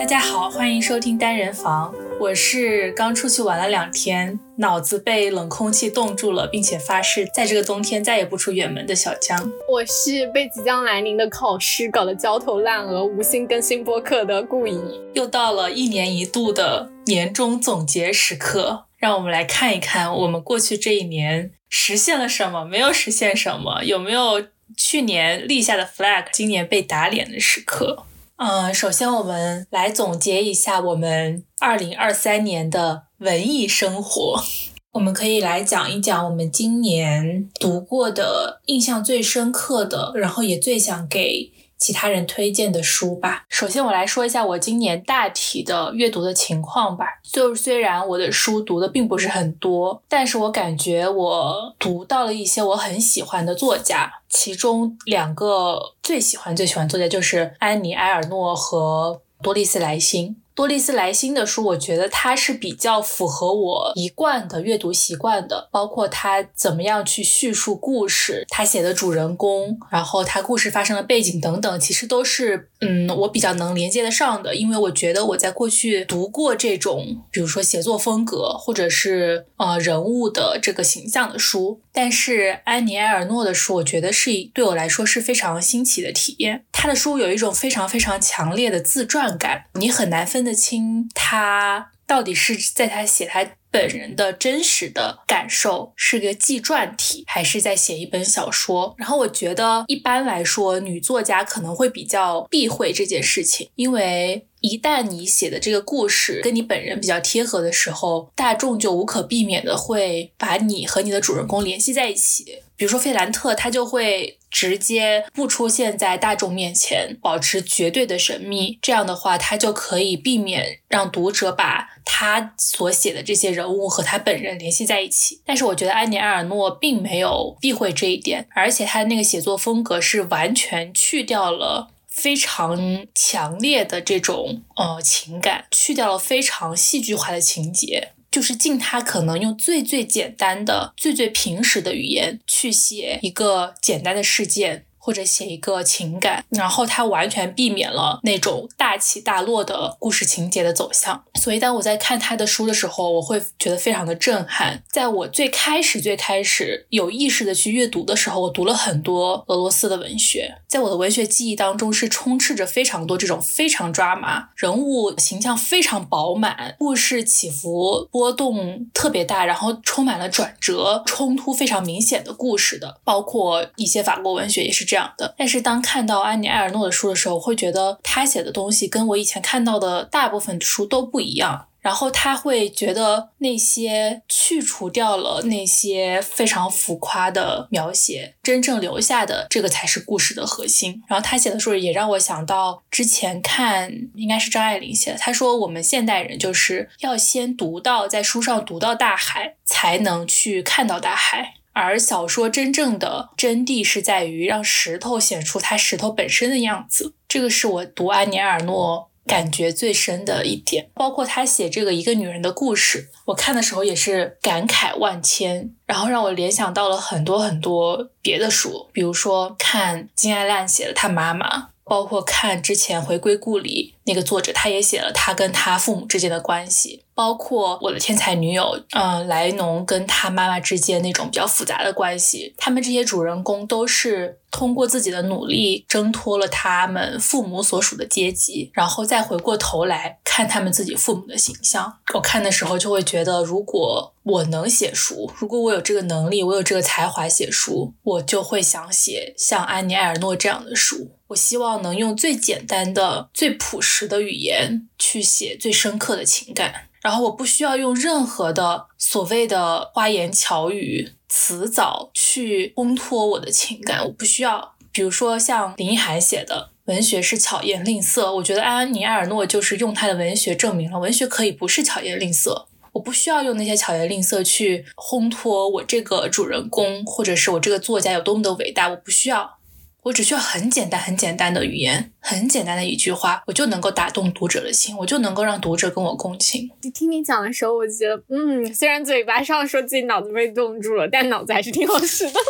大家好，欢迎收听单人房。我是刚出去玩了两天，脑子被冷空气冻住了，并且发誓在这个冬天再也不出远门的小江。我是被即将来临的考试搞得焦头烂额、无心更新播客的顾怡。又到了一年一度的年终总结时刻，让我们来看一看我们过去这一年实现了什么，没有实现什么，有没有去年立下的 flag 今年被打脸的时刻。嗯，首先我们来总结一下我们二零二三年的文艺生活。我们可以来讲一讲我们今年读过的、印象最深刻的，然后也最想给。其他人推荐的书吧。首先，我来说一下我今年大体的阅读的情况吧。就是虽然我的书读的并不是很多，但是我感觉我读到了一些我很喜欢的作家。其中两个最喜欢、最喜欢作家就是安妮·埃尔诺和多丽丝·莱辛。多丽丝莱辛的书，我觉得它是比较符合我一贯的阅读习惯的，包括他怎么样去叙述故事，他写的主人公，然后他故事发生的背景等等，其实都是嗯我比较能连接得上的，因为我觉得我在过去读过这种，比如说写作风格或者是呃人物的这个形象的书，但是安妮埃尔诺的书，我觉得是对我来说是非常新奇的体验。他的书有一种非常非常强烈的自传感，你很难分得。清他到底是在他写他本人的真实的感受，是个纪传体，还是在写一本小说？然后我觉得一般来说，女作家可能会比较避讳这件事情，因为一旦你写的这个故事跟你本人比较贴合的时候，大众就无可避免的会把你和你的主人公联系在一起。比如说费兰特，他就会。直接不出现在大众面前，保持绝对的神秘。这样的话，他就可以避免让读者把他所写的这些人物和他本人联系在一起。但是，我觉得安妮埃尔诺并没有避讳这一点，而且他的那个写作风格是完全去掉了非常强烈的这种呃情感，去掉了非常戏剧化的情节。就是尽他可能用最最简单的、最最平实的语言去写一个简单的事件。或者写一个情感，然后他完全避免了那种大起大落的故事情节的走向。所以当我在看他的书的时候，我会觉得非常的震撼。在我最开始最开始有意识的去阅读的时候，我读了很多俄罗斯的文学，在我的文学记忆当中是充斥着非常多这种非常抓马、人物形象非常饱满、故事起伏波动特别大，然后充满了转折、冲突非常明显的故事的，包括一些法国文学也是。这样的，但是当看到安妮埃尔诺的书的时候，我会觉得他写的东西跟我以前看到的大部分书都不一样。然后他会觉得那些去除掉了那些非常浮夸的描写，真正留下的这个才是故事的核心。然后他写的时候也让我想到之前看，应该是张爱玲写的，他说我们现代人就是要先读到在书上读到大海，才能去看到大海。而小说真正的真谛是在于让石头显出它石头本身的样子，这个是我读安尼尔诺感觉最深的一点。包括他写这个一个女人的故事，我看的时候也是感慨万千，然后让我联想到了很多很多别的书，比如说看金爱烂写的他妈妈，包括看之前回归故里那个作者，他也写了他跟他父母之间的关系。包括我的天才女友，嗯，莱农跟他妈妈之间那种比较复杂的关系，他们这些主人公都是通过自己的努力挣脱了他们父母所属的阶级，然后再回过头来看他们自己父母的形象。我看的时候就会觉得，如果我能写书，如果我有这个能力，我有这个才华写书，我就会想写像安妮埃尔诺这样的书。我希望能用最简单的、最朴实的语言去写最深刻的情感。然后我不需要用任何的所谓的花言巧语、辞藻去烘托我的情感，我不需要。比如说像林奕涵写的“文学是巧言令色”，我觉得安妮埃尔诺就是用他的文学证明了文学可以不是巧言令色。我不需要用那些巧言令色去烘托我这个主人公或者是我这个作家有多么的伟大，我不需要。我只需要很简单、很简单的语言，很简单的一句话，我就能够打动读者的心，我就能够让读者跟我共情。听你讲的时候，我觉得，嗯，虽然嘴巴上说自己脑子被冻住了，但脑子还是挺好使的。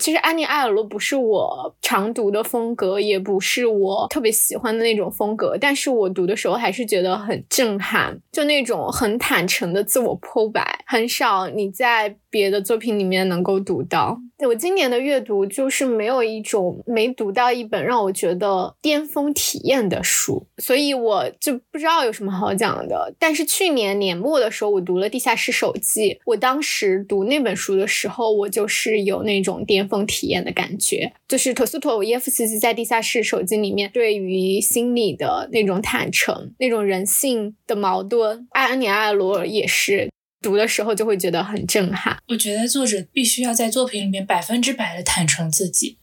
其实安妮埃尔罗不是我常读的风格，也不是我特别喜欢的那种风格，但是我读的时候还是觉得很震撼，就那种很坦诚的自我剖白，很少你在别的作品里面能够读到。我今年的阅读就是没有一种没读到一本让我觉得巅峰体验的书，所以我就不知道有什么好讲的。但是去年年末的时候，我读了《地下室手记》，我当时读那本书的时候，我就是有那种巅峰体验的感觉，就是陀思妥耶夫斯基在《地下室手记》里面对于心理的那种坦诚，那种人性的矛盾。艾安尼·艾罗也是。读的时候就会觉得很震撼。我觉得作者必须要在作品里面百分之百的坦诚自己，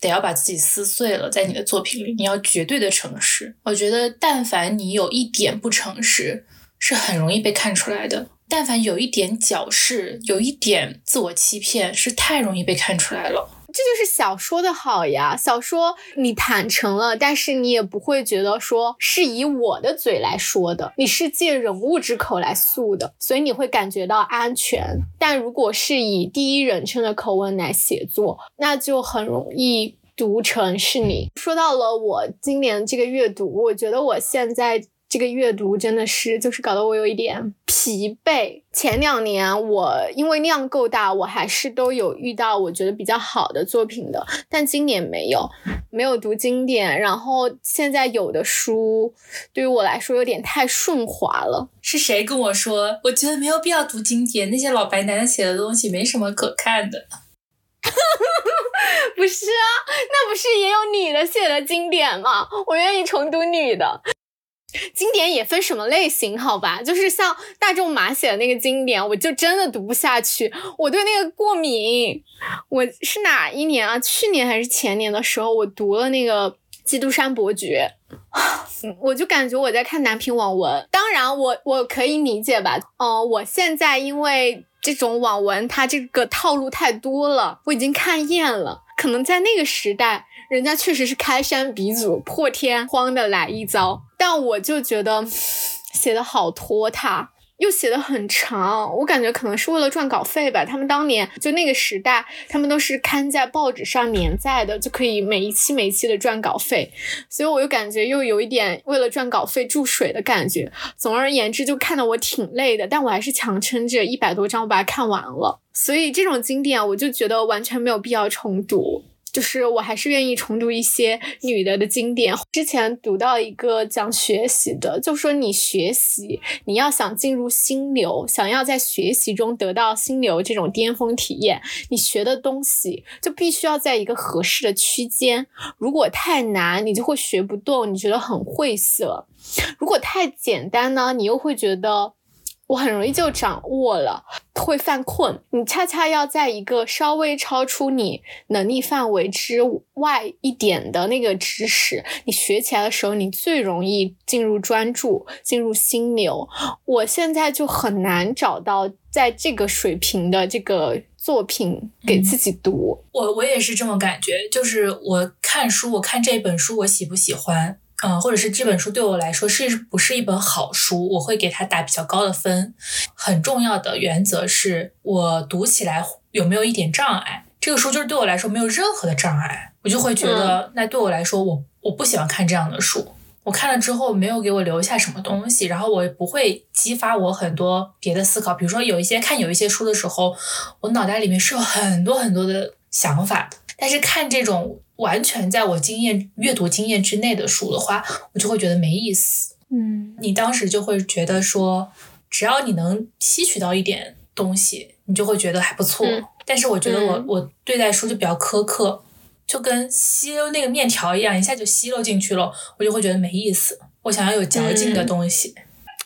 得要把自己撕碎了，在你的作品里，你要绝对的诚实。我觉得，但凡你有一点不诚实，是很容易被看出来的；但凡有一点矫饰，有一点自我欺骗，是太容易被看出来了。小说的好呀，小说你坦诚了，但是你也不会觉得说是以我的嘴来说的，你是借人物之口来诉的，所以你会感觉到安全。但如果是以第一人称的口吻来写作，那就很容易读成是你。说到了我今年这个阅读，我觉得我现在。这个阅读真的是，就是搞得我有一点疲惫。前两年我因为量够大，我还是都有遇到我觉得比较好的作品的，但今年没有，没有读经典。然后现在有的书对于我来说有点太顺滑了。是谁跟我说？我觉得没有必要读经典，那些老白男写的东西没什么可看的。不是啊，那不是也有女的写的经典吗？我愿意重读女的。经典也分什么类型，好吧？就是像大仲马写的那个经典，我就真的读不下去，我对那个过敏。我是哪一年啊？去年还是前年的时候，我读了那个《基督山伯爵》，我就感觉我在看男频网文。当然，我我可以理解吧？嗯，我现在因为这种网文，它这个套路太多了，我已经看厌了。可能在那个时代。人家确实是开山鼻祖，破天荒的来一遭，但我就觉得写的好拖沓，又写的很长，我感觉可能是为了赚稿费吧。他们当年就那个时代，他们都是刊在报纸上连载的，就可以每一期每一期的赚稿费，所以我又感觉又有一点为了赚稿费注水的感觉。总而言之，就看得我挺累的，但我还是强撑着一百多章我把它看完了。所以这种经典，我就觉得完全没有必要重读。就是我还是愿意重读一些女的的经典。之前读到一个讲学习的，就说你学习，你要想进入心流，想要在学习中得到心流这种巅峰体验，你学的东西就必须要在一个合适的区间。如果太难，你就会学不动，你觉得很晦涩；如果太简单呢，你又会觉得。我很容易就掌握了，会犯困。你恰恰要在一个稍微超出你能力范围之外一点的那个知识，你学起来的时候，你最容易进入专注，进入心流。我现在就很难找到在这个水平的这个作品给自己读。我我也是这么感觉，就是我看书，我看这本书，我喜不喜欢？嗯，或者是这本书对我来说是不是一本好书，我会给它打比较高的分。很重要的原则是我读起来有没有一点障碍。这个书就是对我来说没有任何的障碍，我就会觉得那对我来说，我我不喜欢看这样的书。我看了之后没有给我留下什么东西，然后我也不会激发我很多别的思考。比如说有一些看有一些书的时候，我脑袋里面是有很多很多的想法的，但是看这种。完全在我经验阅读经验之内的书的话，我就会觉得没意思。嗯，你当时就会觉得说，只要你能吸取到一点东西，你就会觉得还不错。但是我觉得我我对待书就比较苛刻，就跟吸那个面条一样，一下就吸溜进去了，我就会觉得没意思。我想要有嚼劲的东西。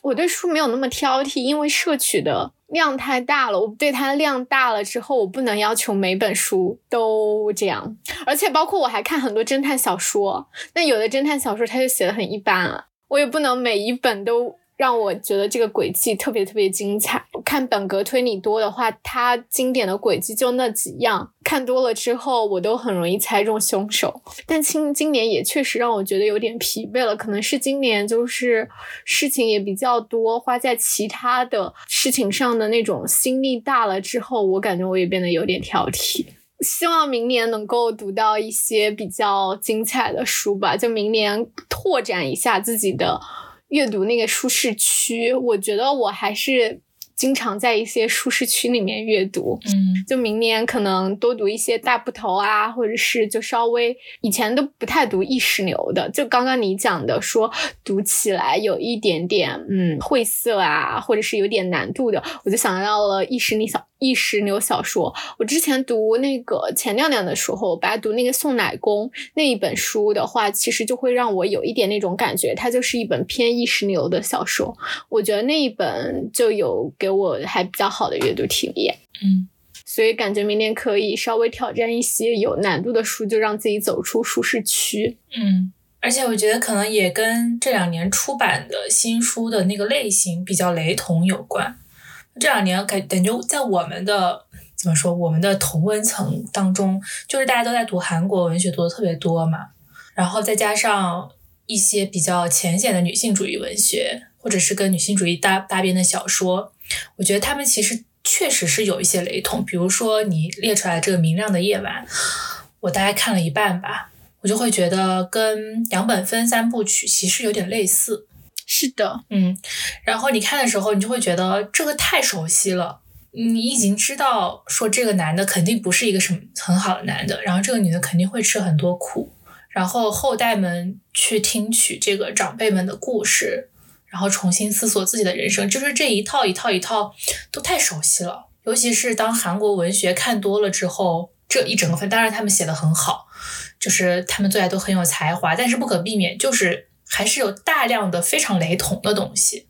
我对书没有那么挑剔，因为摄取的。量太大了，我对它量大了之后，我不能要求每本书都这样，而且包括我还看很多侦探小说，那有的侦探小说它就写的很一般啊，我也不能每一本都。让我觉得这个轨迹特别特别精彩。看本格推理多的话，它经典的轨迹就那几样，看多了之后，我都很容易猜中凶手。但今今年也确实让我觉得有点疲惫了，可能是今年就是事情也比较多，花在其他的事情上的那种心力大了之后，我感觉我也变得有点挑剔。希望明年能够读到一些比较精彩的书吧，就明年拓展一下自己的阅读那个舒适区。我觉得我还是。经常在一些舒适区里面阅读，嗯，就明年可能多读一些大部头啊，或者是就稍微以前都不太读意识流的，就刚刚你讲的说读起来有一点点嗯晦涩啊，或者是有点难度的，我就想到了意识力小。意识流小说，我之前读那个钱亮亮的时候，白读那个送奶工那一本书的话，其实就会让我有一点那种感觉，它就是一本偏意识流的小说。我觉得那一本就有给我还比较好的阅读体验。嗯，所以感觉明年可以稍微挑战一些有难度的书，就让自己走出舒适区。嗯，而且我觉得可能也跟这两年出版的新书的那个类型比较雷同有关。这两年感感觉在我们的怎么说，我们的同温层当中，就是大家都在读韩国文学，读的特别多嘛。然后再加上一些比较浅显的女性主义文学，或者是跟女性主义搭搭边的小说，我觉得他们其实确实是有一些雷同。比如说你列出来这个《明亮的夜晚》，我大概看了一半吧，我就会觉得跟杨本芬三部曲其实有点类似。是的，嗯，然后你看的时候，你就会觉得这个太熟悉了。你已经知道说这个男的肯定不是一个什么很好的男的，然后这个女的肯定会吃很多苦，然后后代们去听取这个长辈们的故事，然后重新思索自己的人生，就是这一套一套一套都太熟悉了。尤其是当韩国文学看多了之后，这一整个分，当然他们写的很好，就是他们作家都很有才华，但是不可避免就是。还是有大量的非常雷同的东西，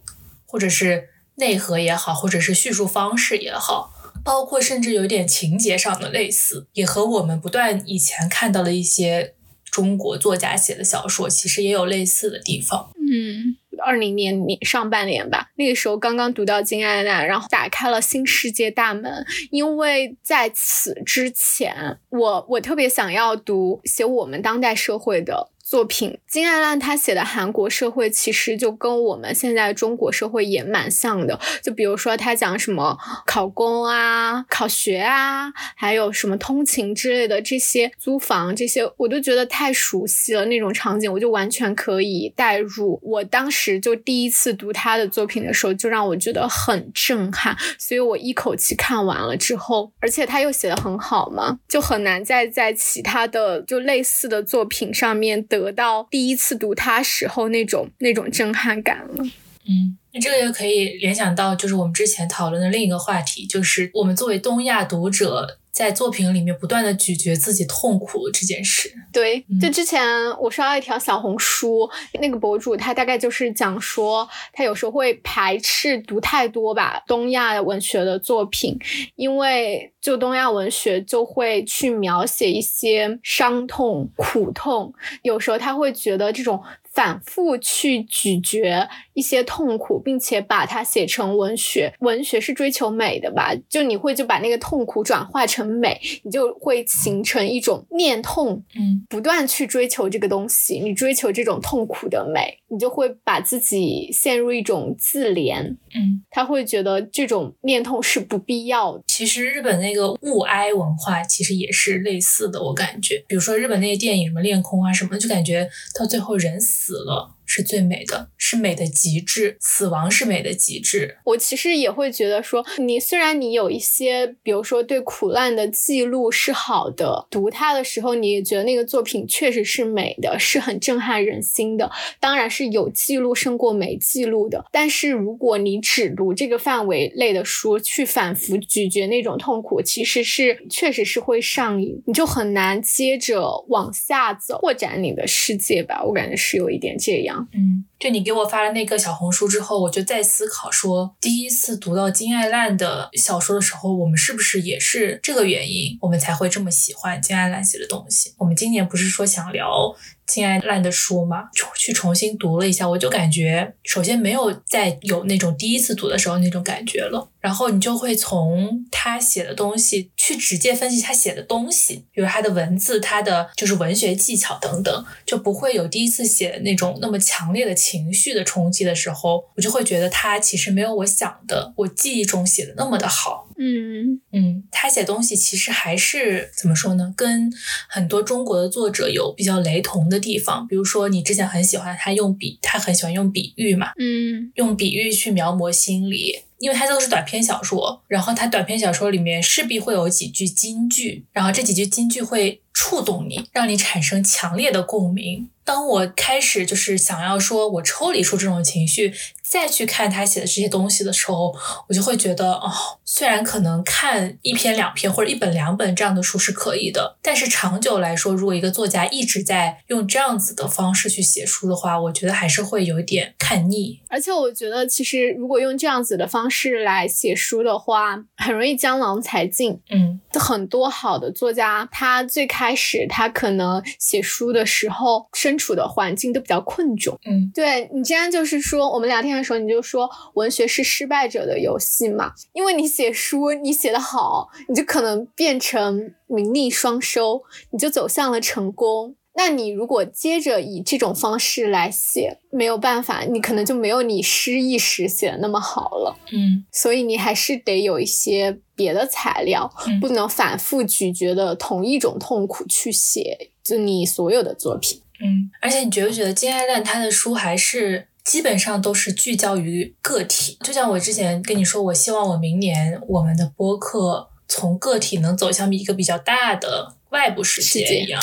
或者是内核也好，或者是叙述方式也好，包括甚至有点情节上的类似，也和我们不断以前看到的一些中国作家写的小说，其实也有类似的地方。嗯，二零年年上半年吧，那个时候刚刚读到金爱娜，然后打开了新世界大门。因为在此之前，我我特别想要读写我们当代社会的。作品。金爱烂他写的韩国社会其实就跟我们现在中国社会也蛮像的，就比如说他讲什么考公啊、考学啊，还有什么通勤之类的这些租房这些，我都觉得太熟悉了那种场景，我就完全可以代入。我当时就第一次读他的作品的时候，就让我觉得很震撼，所以我一口气看完了之后，而且他又写的很好嘛，就很难再在其他的就类似的作品上面得到第一次读它时候那种那种震撼感了。嗯，那这个也可以联想到，就是我们之前讨论的另一个话题，就是我们作为东亚读者。在作品里面不断的咀嚼自己痛苦这件事，对，就之前我刷到一条小红书，那个博主他大概就是讲说，他有时候会排斥读太多吧东亚文学的作品，因为就东亚文学就会去描写一些伤痛、苦痛，有时候他会觉得这种。反复去咀嚼一些痛苦，并且把它写成文学。文学是追求美的吧？就你会就把那个痛苦转化成美，你就会形成一种念痛，嗯，不断去追求这个东西。你追求这种痛苦的美，你就会把自己陷入一种自怜，嗯，他会觉得这种念头是不必要的。其实日本那个物哀文化其实也是类似的，我感觉，比如说日本那些电影什么恋空啊什么，就感觉到最后人。死了是最美的，是美的极致。死亡是美的极致。我其实也会觉得说，你虽然你有一些，比如说对苦难的记录是好的，读它的时候，你也觉得那个作品确实是美的，是很震撼人心的。当然是有记录胜过没记录的。但是如果你只读这个范围类的书，去反复咀嚼那种痛苦，其实是确实是会上瘾，你就很难接着往下走，扩展你的世界吧。我感觉是有一点这样，嗯。就你给我发了那个小红书之后，我就在思考说，第一次读到金爱烂的小说的时候，我们是不是也是这个原因，我们才会这么喜欢金爱烂写的东西？我们今年不是说想聊。亲爱烂的书嘛，去重新读了一下，我就感觉，首先没有再有那种第一次读的时候那种感觉了。然后你就会从他写的东西去直接分析他写的东西，比如他的文字、他的就是文学技巧等等，就不会有第一次写那种那么强烈的情绪的冲击的时候，我就会觉得他其实没有我想的、我记忆中写的那么的好。嗯嗯，他写东西其实还是怎么说呢？跟很多中国的作者有比较雷同的地方。比如说，你之前很喜欢他用比，他很喜欢用比喻嘛，嗯用比喻去描摹心理。因为它都是短篇小说，然后它短篇小说里面势必会有几句金句，然后这几句金句会触动你，让你产生强烈的共鸣。当我开始就是想要说我抽离出这种情绪。再去看他写的这些东西的时候，我就会觉得，哦，虽然可能看一篇两篇或者一本两本这样的书是可以的，但是长久来说，如果一个作家一直在用这样子的方式去写书的话，我觉得还是会有一点看腻。而且我觉得，其实如果用这样子的方式来写书的话，很容易江郎才尽。嗯，很多好的作家，他最开始他可能写书的时候身处的环境都比较困窘。嗯，对你，既然就是说我们聊天。的时候你就说文学是失败者的游戏嘛，因为你写书你写的好，你就可能变成名利双收，你就走向了成功。那你如果接着以这种方式来写，没有办法，你可能就没有你诗意时写的那么好了。嗯，所以你还是得有一些别的材料，不能反复咀嚼的同一种痛苦去写，就你所有的作品。嗯，而且你觉不觉得金爱烂他的书还是？基本上都是聚焦于个体，就像我之前跟你说，我希望我明年我们的播客从个体能走向一个比较大的外部世界一样。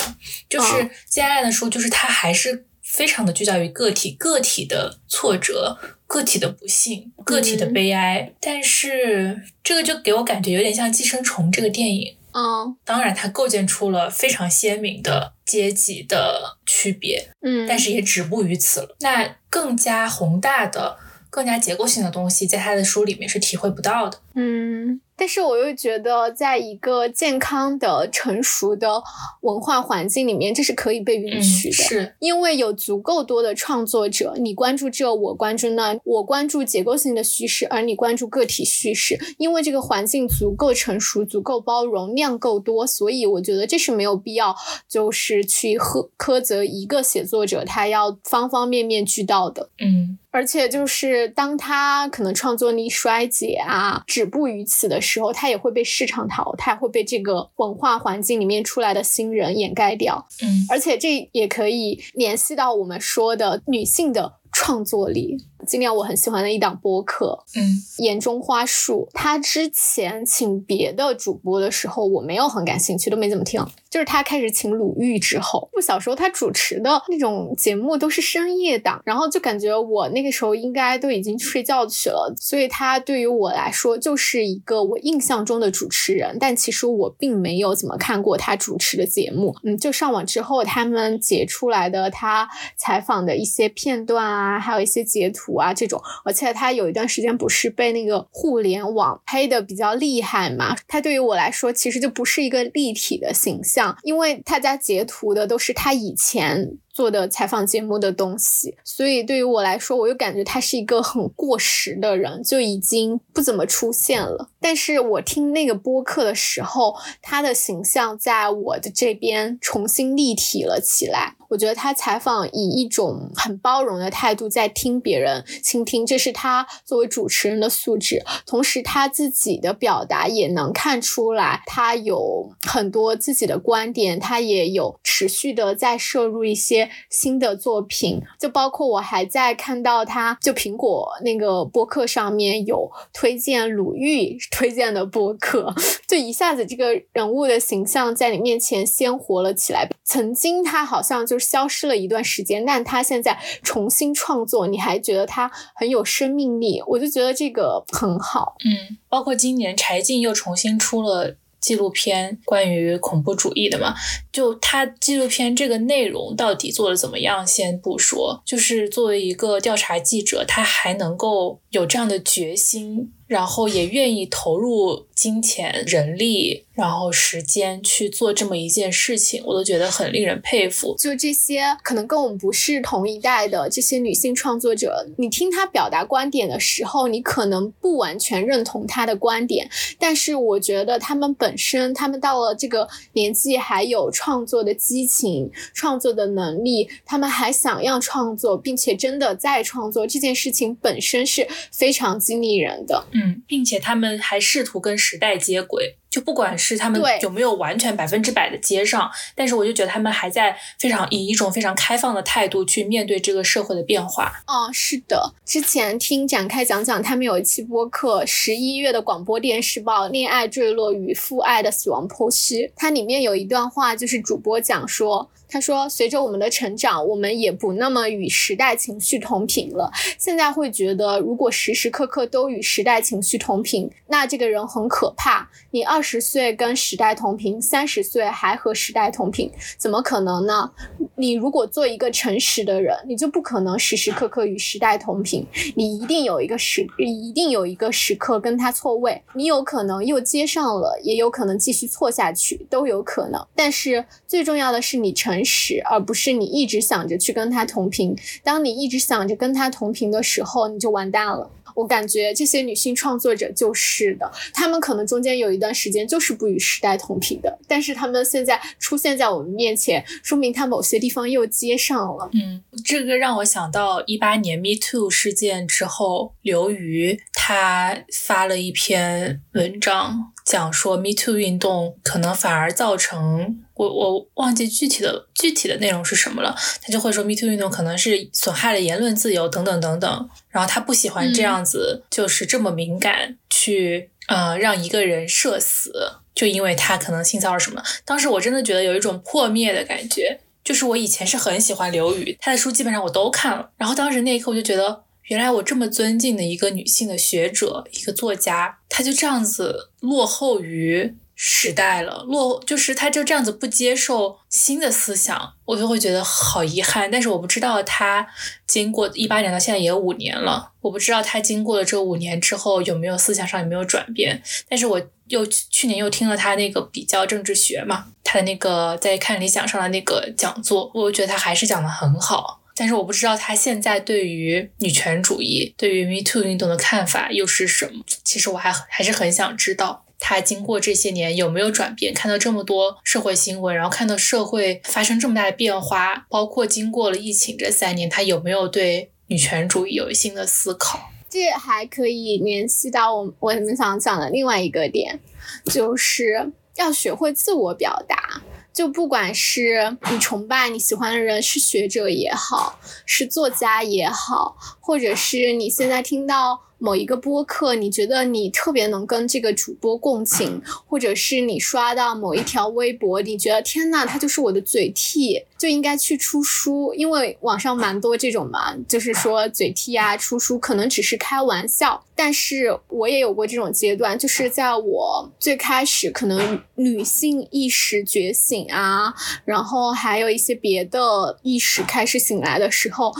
就是接下来的书，就是它还是非常的聚焦于个体，个体的挫折，个体的不幸，个体的悲哀。但是这个就给我感觉有点像《寄生虫》这个电影。嗯，当然，它构建出了非常鲜明的阶级的区别，嗯，但是也止步于此了。那更加宏大的、更加结构性的东西，在他的书里面是体会不到的。嗯。但是我又觉得，在一个健康的、成熟的文化环境里面，这是可以被允许的。是，因为有足够多的创作者，你关注这，我关注那，我关注结构性的叙事，而你关注个体叙事。因为这个环境足够成熟、足够包容、量够多，所以我觉得这是没有必要，就是去苛苛责一个写作者，他要方方面面俱到的。嗯。而且就是当他可能创作力衰竭啊，止步于此的时候，他也会被市场淘汰，会被这个文化环境里面出来的新人掩盖掉。嗯，而且这也可以联系到我们说的女性的创作力。今年我很喜欢的一档播客，嗯，眼中花树。他之前请别的主播的时候，我没有很感兴趣，都没怎么听。就是他开始请鲁豫之后，我小时候他主持的那种节目都是深夜档，然后就感觉我那个时候应该都已经睡觉去了，所以他对于我来说就是一个我印象中的主持人。但其实我并没有怎么看过他主持的节目，嗯，就上网之后他们截出来的他采访的一些片段啊，还有一些截图。啊，这种，而且他有一段时间不是被那个互联网黑的比较厉害嘛？他对于我来说，其实就不是一个立体的形象，因为他家截图的都是他以前。做的采访节目的东西，所以对于我来说，我又感觉他是一个很过时的人，就已经不怎么出现了。但是我听那个播客的时候，他的形象在我的这边重新立体了起来。我觉得他采访以一种很包容的态度在听别人倾听，这是他作为主持人的素质。同时，他自己的表达也能看出来，他有很多自己的观点，他也有持续的在摄入一些。新的作品，就包括我还在看到他，就苹果那个播客上面有推荐鲁豫 推荐的播客，就一下子这个人物的形象在你面前鲜活了起来。曾经他好像就消失了一段时间，但他现在重新创作，你还觉得他很有生命力，我就觉得这个很好。嗯，包括今年柴静又重新出了。纪录片关于恐怖主义的嘛，就他纪录片这个内容到底做的怎么样，先不说，就是作为一个调查记者，他还能够有这样的决心。然后也愿意投入金钱、人力，然后时间去做这么一件事情，我都觉得很令人佩服。就这些可能跟我们不是同一代的这些女性创作者，你听她表达观点的时候，你可能不完全认同她的观点，但是我觉得她们本身，她们到了这个年纪还有创作的激情、创作的能力，她们还想要创作，并且真的在创作这件事情本身是非常激励人的。嗯，并且他们还试图跟时代接轨。就不管是他们有没有完全百分之百的接上，但是我就觉得他们还在非常以一种非常开放的态度去面对这个社会的变化。哦，是的，之前听展开讲讲，他们有一期播客，十一月的广播电视报《恋爱坠落与父爱的死亡剖析》，它里面有一段话，就是主播讲说。他说：“随着我们的成长，我们也不那么与时代情绪同频了。现在会觉得，如果时时刻刻都与时代情绪同频，那这个人很可怕。你二十岁跟时代同频，三十岁还和时代同频，怎么可能呢？你如果做一个诚实的人，你就不可能时时刻刻与时代同频。你一定有一个时，一定有一个时刻跟他错位。你有可能又接上了，也有可能继续错下去，都有可能。但是最重要的是你诚。”实，而不是你一直想着去跟他同频。当你一直想着跟他同频的时候，你就完蛋了。我感觉这些女性创作者就是的，她们可能中间有一段时间就是不与时代同频的，但是她们现在出现在我们面前，说明她某些地方又接上了。嗯，这个让我想到一八年 Me Too 事件之后，刘瑜他发了一篇文章。讲说 Me Too 运动可能反而造成我我忘记具体的具体的内容是什么了，他就会说 Me Too 运动可能是损害了言论自由等等等等，然后他不喜欢这样子，就是这么敏感去呃让一个人社死，就因为他可能性骚扰什么。当时我真的觉得有一种破灭的感觉，就是我以前是很喜欢刘宇，他的书基本上我都看了，然后当时那一刻我就觉得。原来我这么尊敬的一个女性的学者，一个作家，她就这样子落后于时代了，落就是她就这样子不接受新的思想，我就会觉得好遗憾。但是我不知道她经过一八年到现在也五年了，我不知道她经过了这五年之后有没有思想上有没有转变。但是我又去年又听了她那个比较政治学嘛，她的那个在看理想上的那个讲座，我觉得她还是讲的很好。但是我不知道他现在对于女权主义、对于 Me Too 运动的看法又是什么。其实我还还是很想知道，他经过这些年有没有转变？看到这么多社会新闻，然后看到社会发生这么大的变化，包括经过了疫情这三年，他有没有对女权主义有新的思考？这还可以联系到我我们想讲的另外一个点，就是要学会自我表达。就不管是你崇拜你喜欢的人是学者也好，是作家也好，或者是你现在听到。某一个播客，你觉得你特别能跟这个主播共情，或者是你刷到某一条微博，你觉得天呐，他就是我的嘴替，就应该去出书，因为网上蛮多这种嘛，就是说嘴替啊出书可能只是开玩笑，但是我也有过这种阶段，就是在我最开始可能女性意识觉醒啊，然后还有一些别的意识开始醒来的时候，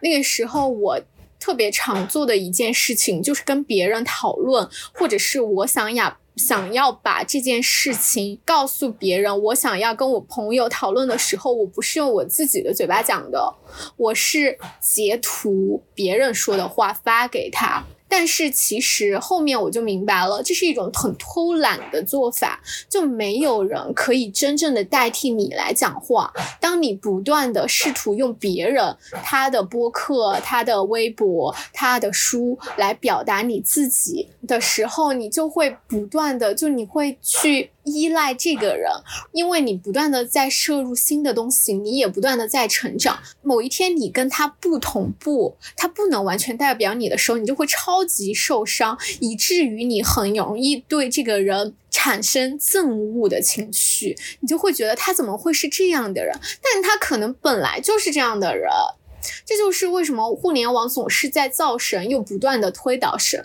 那个时候我。特别常做的一件事情就是跟别人讨论，或者是我想呀想要把这件事情告诉别人，我想要跟我朋友讨论的时候，我不是用我自己的嘴巴讲的，我是截图别人说的话发给他。但是其实后面我就明白了，这是一种很偷懒的做法，就没有人可以真正的代替你来讲话。当你不断的试图用别人他的播客、他的微博、他的书来表达你自己的时候，你就会不断的，就你会去。依赖这个人，因为你不断的在摄入新的东西，你也不断的在成长。某一天你跟他不同步，他不能完全代表你的时候，你就会超级受伤，以至于你很容易对这个人产生憎恶的情绪。你就会觉得他怎么会是这样的人？但他可能本来就是这样的人。这就是为什么互联网总是在造神，又不断的推倒神。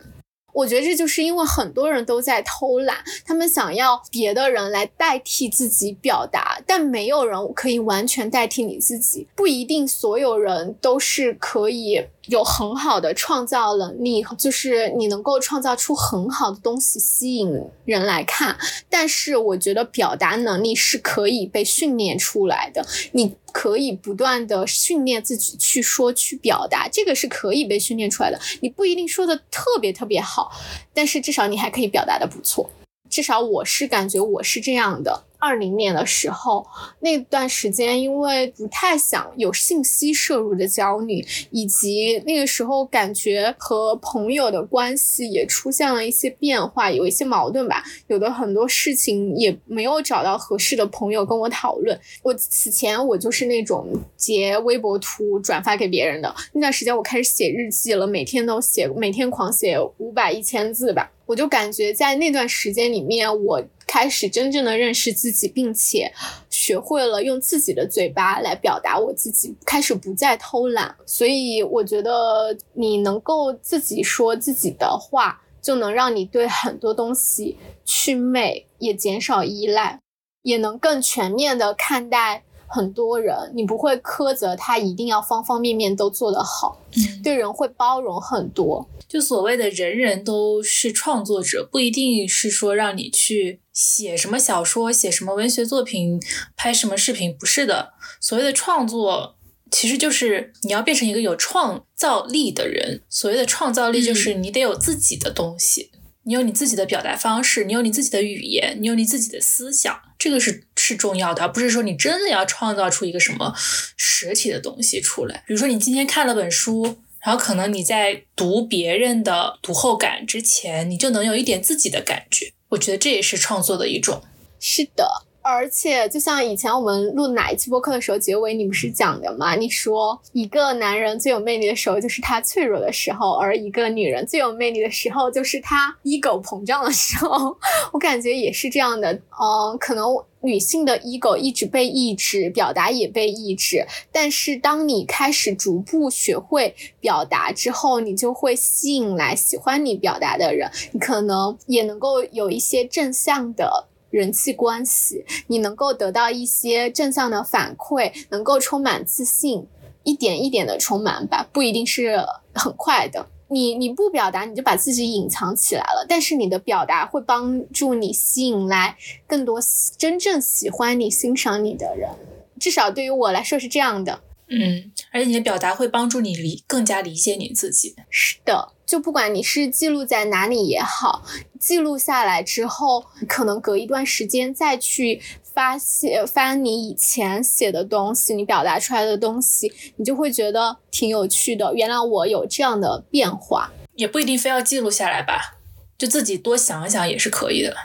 我觉得这就是因为很多人都在偷懒，他们想要别的人来代替自己表达，但没有人可以完全代替你自己。不一定所有人都是可以有很好的创造能力，就是你能够创造出很好的东西吸引人来看。但是我觉得表达能力是可以被训练出来的，你。可以不断的训练自己去说去表达，这个是可以被训练出来的。你不一定说的特别特别好，但是至少你还可以表达的不错。至少我是感觉我是这样的。二零年的时候，那段时间因为不太想有信息摄入的焦虑，以及那个时候感觉和朋友的关系也出现了一些变化，有一些矛盾吧。有的很多事情也没有找到合适的朋友跟我讨论。我此前我就是那种截微博图转发给别人的。那段时间我开始写日记了，每天都写，每天狂写五百一千字吧。我就感觉在那段时间里面，我开始真正的认识自己，并且学会了用自己的嘴巴来表达我自己，开始不再偷懒。所以我觉得你能够自己说自己的话，就能让你对很多东西祛魅，也减少依赖，也能更全面的看待。很多人，你不会苛责他一定要方方面面都做得好，嗯，对人会包容很多。就所谓的人人都是创作者，不一定是说让你去写什么小说、写什么文学作品、拍什么视频，不是的。所谓的创作，其实就是你要变成一个有创造力的人。所谓的创造力，就是你得有自己的东西。你有你自己的表达方式，你有你自己的语言，你有你自己的思想，这个是是重要的，而不是说你真的要创造出一个什么实体的东西出来。比如说，你今天看了本书，然后可能你在读别人的读后感之前，你就能有一点自己的感觉。我觉得这也是创作的一种。是的。而且，就像以前我们录哪一期播客的时候，结尾你不是讲的吗？你说一个男人最有魅力的时候，就是他脆弱的时候；而一个女人最有魅力的时候，就是他 ego 膨胀的时候。我感觉也是这样的。嗯，可能女性的 ego 一直被抑制，表达也被抑制。但是，当你开始逐步学会表达之后，你就会吸引来喜欢你表达的人。你可能也能够有一些正向的。人际关系，你能够得到一些正向的反馈，能够充满自信，一点一点的充满吧，不一定是很快的。你你不表达，你就把自己隐藏起来了。但是你的表达会帮助你吸引来更多真正喜欢你、欣赏你的人。至少对于我来说是这样的。嗯，而且你的表达会帮助你理更加理解你自己。是的。就不管你是记录在哪里也好，记录下来之后，可能隔一段时间再去发现翻你以前写的东西，你表达出来的东西，你就会觉得挺有趣的。原来我有这样的变化，也不一定非要记录下来吧，就自己多想想也是可以的，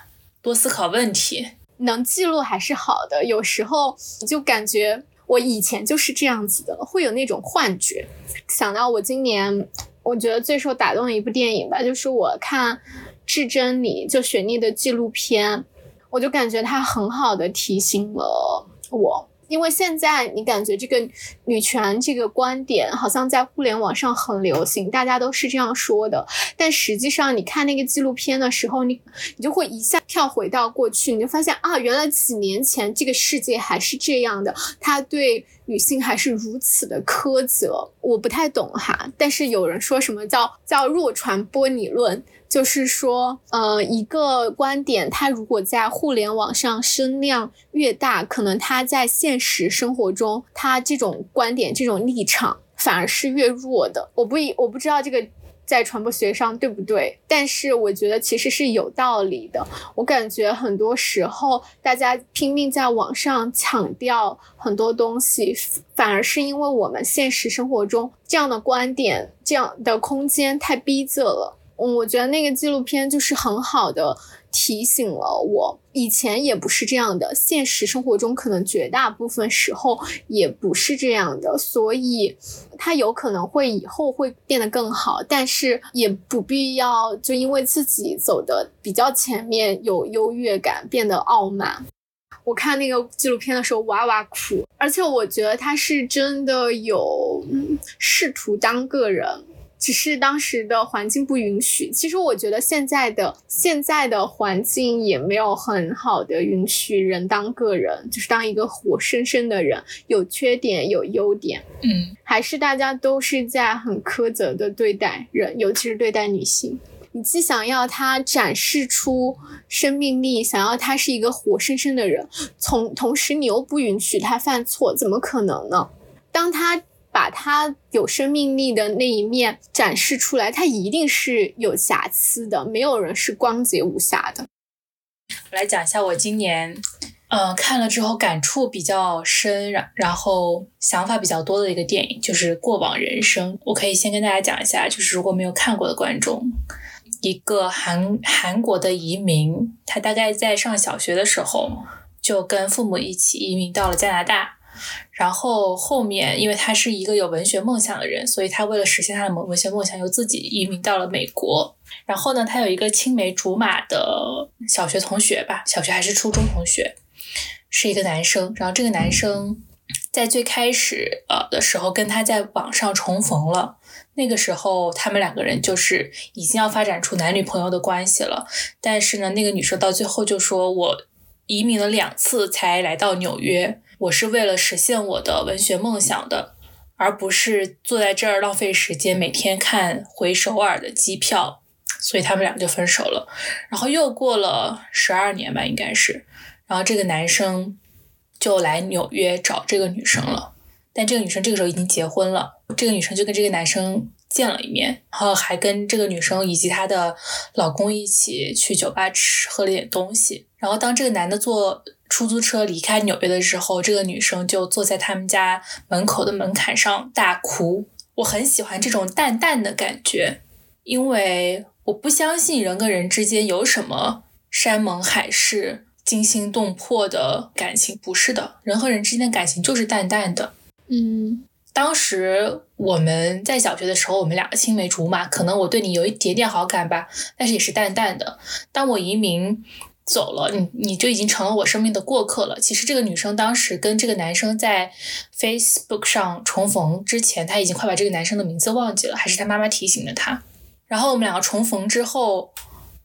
多思考问题，能记录还是好的。有时候就感觉我以前就是这样子的，会有那种幻觉，想到我今年。我觉得最受打动的一部电影吧，就是我看《至真理》就雪莉的纪录片，我就感觉它很好的提醒了我。因为现在你感觉这个女权这个观点好像在互联网上很流行，大家都是这样说的。但实际上，你看那个纪录片的时候，你你就会一下跳回到过去，你就发现啊，原来几年前这个世界还是这样的，他对女性还是如此的苛责。我不太懂哈，但是有人说什么叫叫弱传播理论。就是说，呃，一个观点，它如果在互联网上声量越大，可能它在现实生活中，它这种观点、这种立场反而是越弱的。我不一，我不知道这个在传播学上对不对，但是我觉得其实是有道理的。我感觉很多时候，大家拼命在网上强调很多东西，反而是因为我们现实生活中这样的观点、这样的空间太逼仄了。我觉得那个纪录片就是很好的提醒了我，以前也不是这样的，现实生活中可能绝大部分时候也不是这样的，所以它有可能会以后会变得更好，但是也不必要就因为自己走的比较前面有优越感变得傲慢。我看那个纪录片的时候哇哇哭，而且我觉得他是真的有试图当个人。只是当时的环境不允许。其实我觉得现在的现在的环境也没有很好的允许人当个人，就是当一个活生生的人，有缺点有优点。嗯，还是大家都是在很苛责的对待人，尤其是对待女性。你既想要她展示出生命力，想要她是一个活生生的人，从同时你又不允许她犯错，怎么可能呢？当她。把他有生命力的那一面展示出来，他一定是有瑕疵的，没有人是光洁无瑕的。我来讲一下我今年，嗯，看了之后感触比较深，然然后想法比较多的一个电影，就是《过往人生》。我可以先跟大家讲一下，就是如果没有看过的观众，一个韩韩国的移民，他大概在上小学的时候就跟父母一起移民到了加拿大。然后后面，因为他是一个有文学梦想的人，所以他为了实现他的文文学梦想，又自己移民到了美国。然后呢，他有一个青梅竹马的小学同学吧，小学还是初中同学，是一个男生。然后这个男生在最开始呃的时候跟他在网上重逢了，那个时候他们两个人就是已经要发展出男女朋友的关系了。但是呢，那个女生到最后就说：“我移民了两次才来到纽约。”我是为了实现我的文学梦想的，而不是坐在这儿浪费时间，每天看回首尔的机票，所以他们俩就分手了。然后又过了十二年吧，应该是，然后这个男生就来纽约找这个女生了，但这个女生这个时候已经结婚了，这个女生就跟这个男生见了一面，然后还跟这个女生以及她的老公一起去酒吧吃喝了点东西，然后当这个男的坐。出租车离开纽约的时候，这个女生就坐在他们家门口的门槛上大哭。我很喜欢这种淡淡的感觉，因为我不相信人跟人之间有什么山盟海誓、惊心动魄的感情，不是的，人和人之间的感情就是淡淡的。嗯，当时我们在小学的时候，我们两个青梅竹马，可能我对你有一点点好感吧，但是也是淡淡的。当我移民。走了，你你就已经成了我生命的过客了。其实这个女生当时跟这个男生在 Facebook 上重逢之前，她已经快把这个男生的名字忘记了，还是她妈妈提醒了她。然后我们两个重逢之后，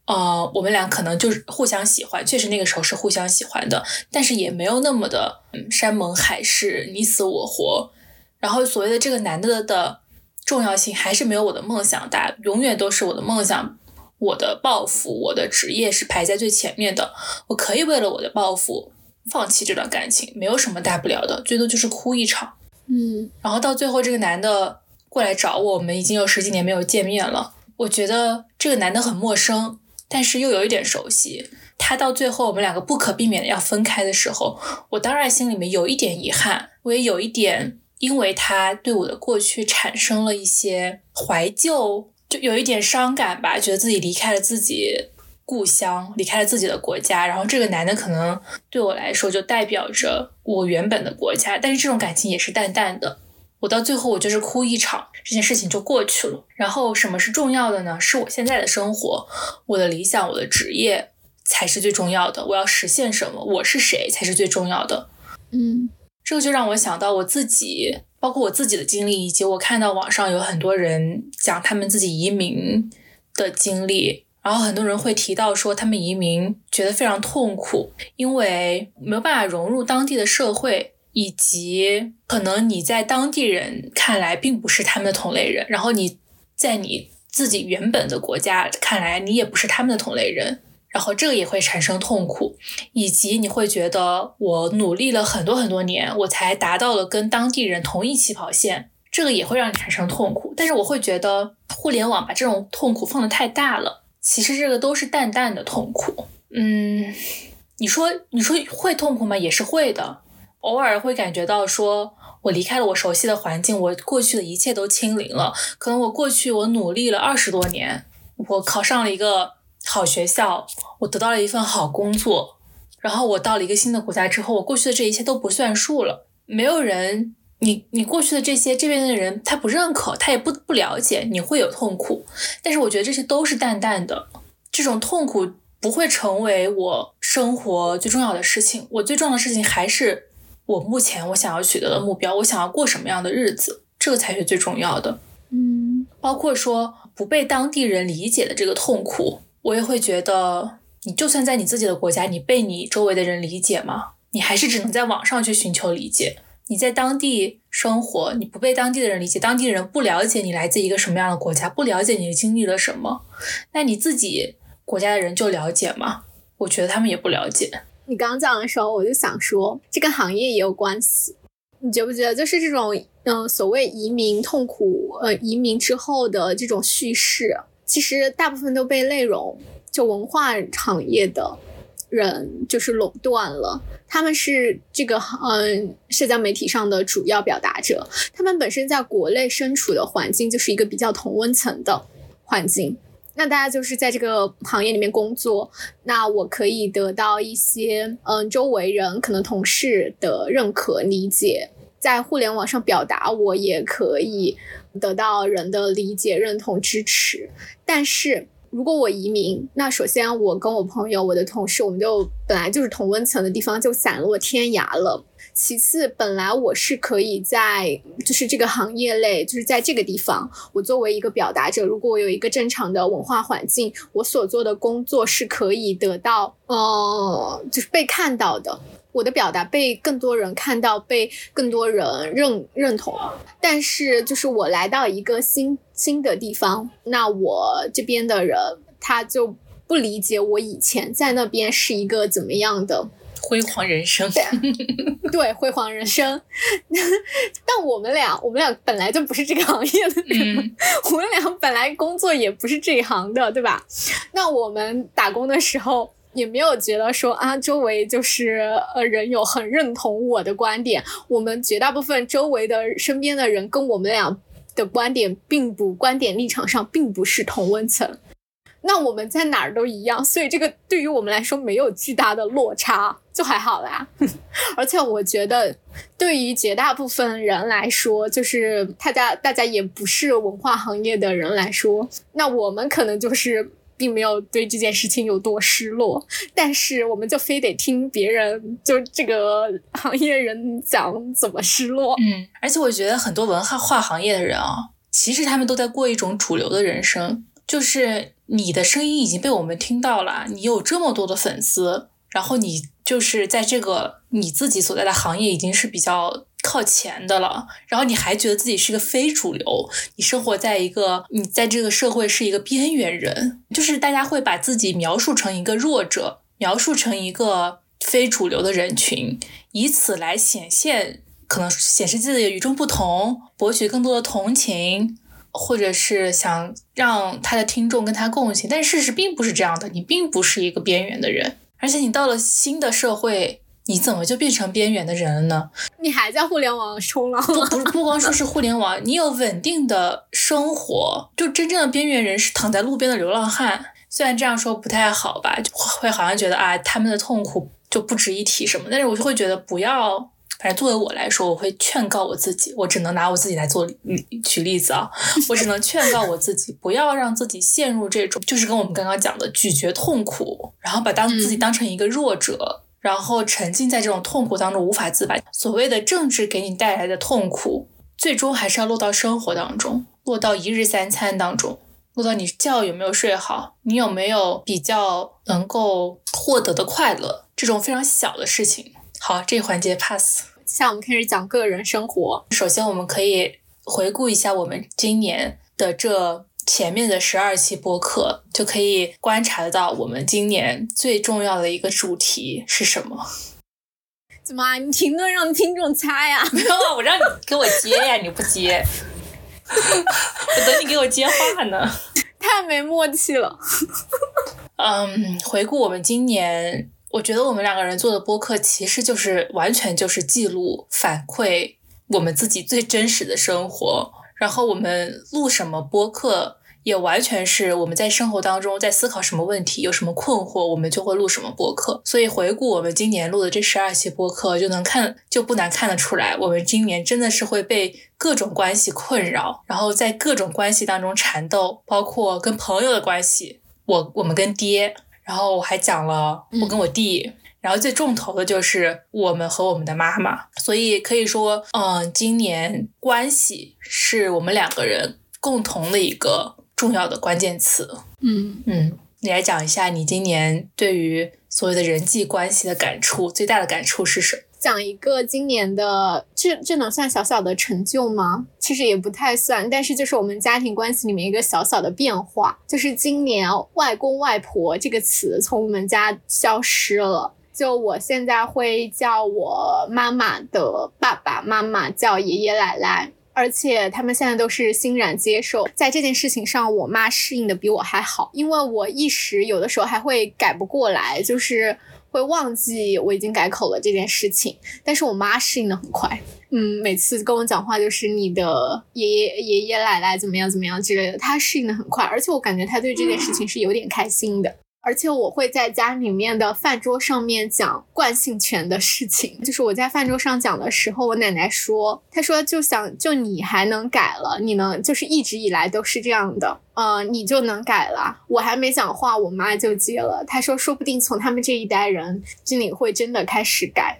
呃，我们俩可能就是互相喜欢，确实那个时候是互相喜欢的，但是也没有那么的嗯山盟海誓、你死我活。然后所谓的这个男的的重要性还是没有我的梦想大，永远都是我的梦想。我的抱负，我的职业是排在最前面的。我可以为了我的抱负放弃这段感情，没有什么大不了的，最多就是哭一场。嗯，然后到最后这个男的过来找我，我们已经有十几年没有见面了。我觉得这个男的很陌生，但是又有一点熟悉。他到最后我们两个不可避免的要分开的时候，我当然心里面有一点遗憾，我也有一点因为他对我的过去产生了一些怀旧。就有一点伤感吧，觉得自己离开了自己故乡，离开了自己的国家。然后这个男的可能对我来说就代表着我原本的国家，但是这种感情也是淡淡的。我到最后我就是哭一场，这件事情就过去了。然后什么是重要的呢？是我现在的生活，我的理想，我的职业才是最重要的。我要实现什么？我是谁才是最重要的？嗯，这个就让我想到我自己。包括我自己的经历，以及我看到网上有很多人讲他们自己移民的经历，然后很多人会提到说他们移民觉得非常痛苦，因为没有办法融入当地的社会，以及可能你在当地人看来并不是他们的同类人，然后你在你自己原本的国家看来你也不是他们的同类人。然后这个也会产生痛苦，以及你会觉得我努力了很多很多年，我才达到了跟当地人同一起跑线，这个也会让你产生痛苦。但是我会觉得互联网把这种痛苦放得太大了，其实这个都是淡淡的痛苦。嗯，你说你说会痛苦吗？也是会的，偶尔会感觉到说我离开了我熟悉的环境，我过去的一切都清零了。可能我过去我努力了二十多年，我考上了一个。好学校，我得到了一份好工作，然后我到了一个新的国家之后，我过去的这一切都不算数了。没有人，你你过去的这些这边的人，他不认可，他也不不了解，你会有痛苦。但是我觉得这些都是淡淡的，这种痛苦不会成为我生活最重要的事情。我最重要的事情还是我目前我想要取得的目标，我想要过什么样的日子，这个才是最重要的。嗯，包括说不被当地人理解的这个痛苦。我也会觉得，你就算在你自己的国家，你被你周围的人理解吗？你还是只能在网上去寻求理解。你在当地生活，你不被当地的人理解，当地人不了解你来自一个什么样的国家，不了解你经历了什么，那你自己国家的人就了解吗？我觉得他们也不了解。你刚讲的时候，我就想说，这个行业也有关系。你觉不觉得，就是这种嗯，所谓移民痛苦，呃，移民之后的这种叙事？其实大部分都被内容就文化行业的人就是垄断了，他们是这个嗯社交媒体上的主要表达者，他们本身在国内身处的环境就是一个比较同温层的环境。那大家就是在这个行业里面工作，那我可以得到一些嗯周围人可能同事的认可理解，在互联网上表达我也可以得到人的理解、认同、支持。但是如果我移民，那首先我跟我朋友、我的同事，我们就本来就是同温层的地方就散落天涯了。其次，本来我是可以在就是这个行业内，就是在这个地方，我作为一个表达者，如果我有一个正常的文化环境，我所做的工作是可以得到，呃，就是被看到的，我的表达被更多人看到，被更多人认认同。但是，就是我来到一个新新的地方，那我这边的人他就不理解我以前在那边是一个怎么样的。辉煌人生，对辉煌人生。但我们俩，我们俩本来就不是这个行业的人，我们俩本来工作也不是这一行的，对吧？那我们打工的时候也没有觉得说啊，周围就是呃人有很认同我的观点。我们绝大部分周围的身边的人跟我们俩的观点并不观点立场上并不是同温层。那我们在哪儿都一样，所以这个对于我们来说没有巨大的落差，就还好啦。而且我觉得，对于绝大部分人来说，就是大家大家也不是文化行业的人来说，那我们可能就是并没有对这件事情有多失落，但是我们就非得听别人就这个行业人讲怎么失落。嗯，而且我觉得很多文化化行业的人啊，其实他们都在过一种主流的人生，就是。你的声音已经被我们听到了，你有这么多的粉丝，然后你就是在这个你自己所在的行业已经是比较靠前的了，然后你还觉得自己是一个非主流，你生活在一个你在这个社会是一个边缘人，就是大家会把自己描述成一个弱者，描述成一个非主流的人群，以此来显现，可能显示自己的与众不同，博取更多的同情。或者是想让他的听众跟他共情，但事实并不是这样的。你并不是一个边缘的人，而且你到了新的社会，你怎么就变成边缘的人了呢？你还在互联网冲浪？不不不光说是互联网，你有稳定的生活，就真正的边缘人是躺在路边的流浪汉。虽然这样说不太好吧，就会好像觉得啊，他们的痛苦就不值一提什么，但是我就会觉得不要。反正作为我来说，我会劝告我自己，我只能拿我自己来做举例子啊，我只能劝告我自己，不要让自己陷入这种，就是跟我们刚刚讲的咀嚼痛苦，然后把当自己当成一个弱者，然后沉浸在这种痛苦当中无法自拔。所谓的政治给你带来的痛苦，最终还是要落到生活当中，落到一日三餐当中，落到你觉有没有睡好，你有没有比较能够获得的快乐，这种非常小的事情。好，这环节 pass。现在我们开始讲个人生活。首先，我们可以回顾一下我们今年的这前面的十二期播客，就可以观察得到我们今年最重要的一个主题是什么。怎么啊？你停顿让听众猜呀？没有啊，我让你给我接呀，你不接，我等你给我接话呢。太没默契了。嗯，回顾我们今年。我觉得我们两个人做的播客，其实就是完全就是记录、反馈我们自己最真实的生活。然后我们录什么播客，也完全是我们在生活当中在思考什么问题，有什么困惑，我们就会录什么播客。所以回顾我们今年录的这十二期播客，就能看就不难看得出来，我们今年真的是会被各种关系困扰，然后在各种关系当中缠斗，包括跟朋友的关系，我我们跟爹。然后我还讲了我跟我弟，然后最重头的就是我们和我们的妈妈，所以可以说，嗯，今年关系是我们两个人共同的一个重要的关键词。嗯嗯，你来讲一下你今年对于所谓的人际关系的感触，最大的感触是什么？讲一个今年的，这这能算小小的成就吗？其实也不太算，但是就是我们家庭关系里面一个小小的变化，就是今年外公外婆这个词从我们家消失了，就我现在会叫我妈妈的爸爸妈妈叫爷爷奶奶，而且他们现在都是欣然接受。在这件事情上，我妈适应的比我还好，因为我一时有的时候还会改不过来，就是。会忘记我已经改口了这件事情，但是我妈适应的很快。嗯，每次跟我讲话就是你的爷爷爷爷奶奶怎么样怎么样之类的，她适应的很快，而且我感觉她对这件事情是有点开心的。而且我会在家里面的饭桌上面讲惯性权的事情，就是我在饭桌上讲的时候，我奶奶说，她说就想就你还能改了，你能就是一直以来都是这样的，呃，你就能改了。我还没讲话，我妈就接了，她说说不定从他们这一代人，经理会真的开始改。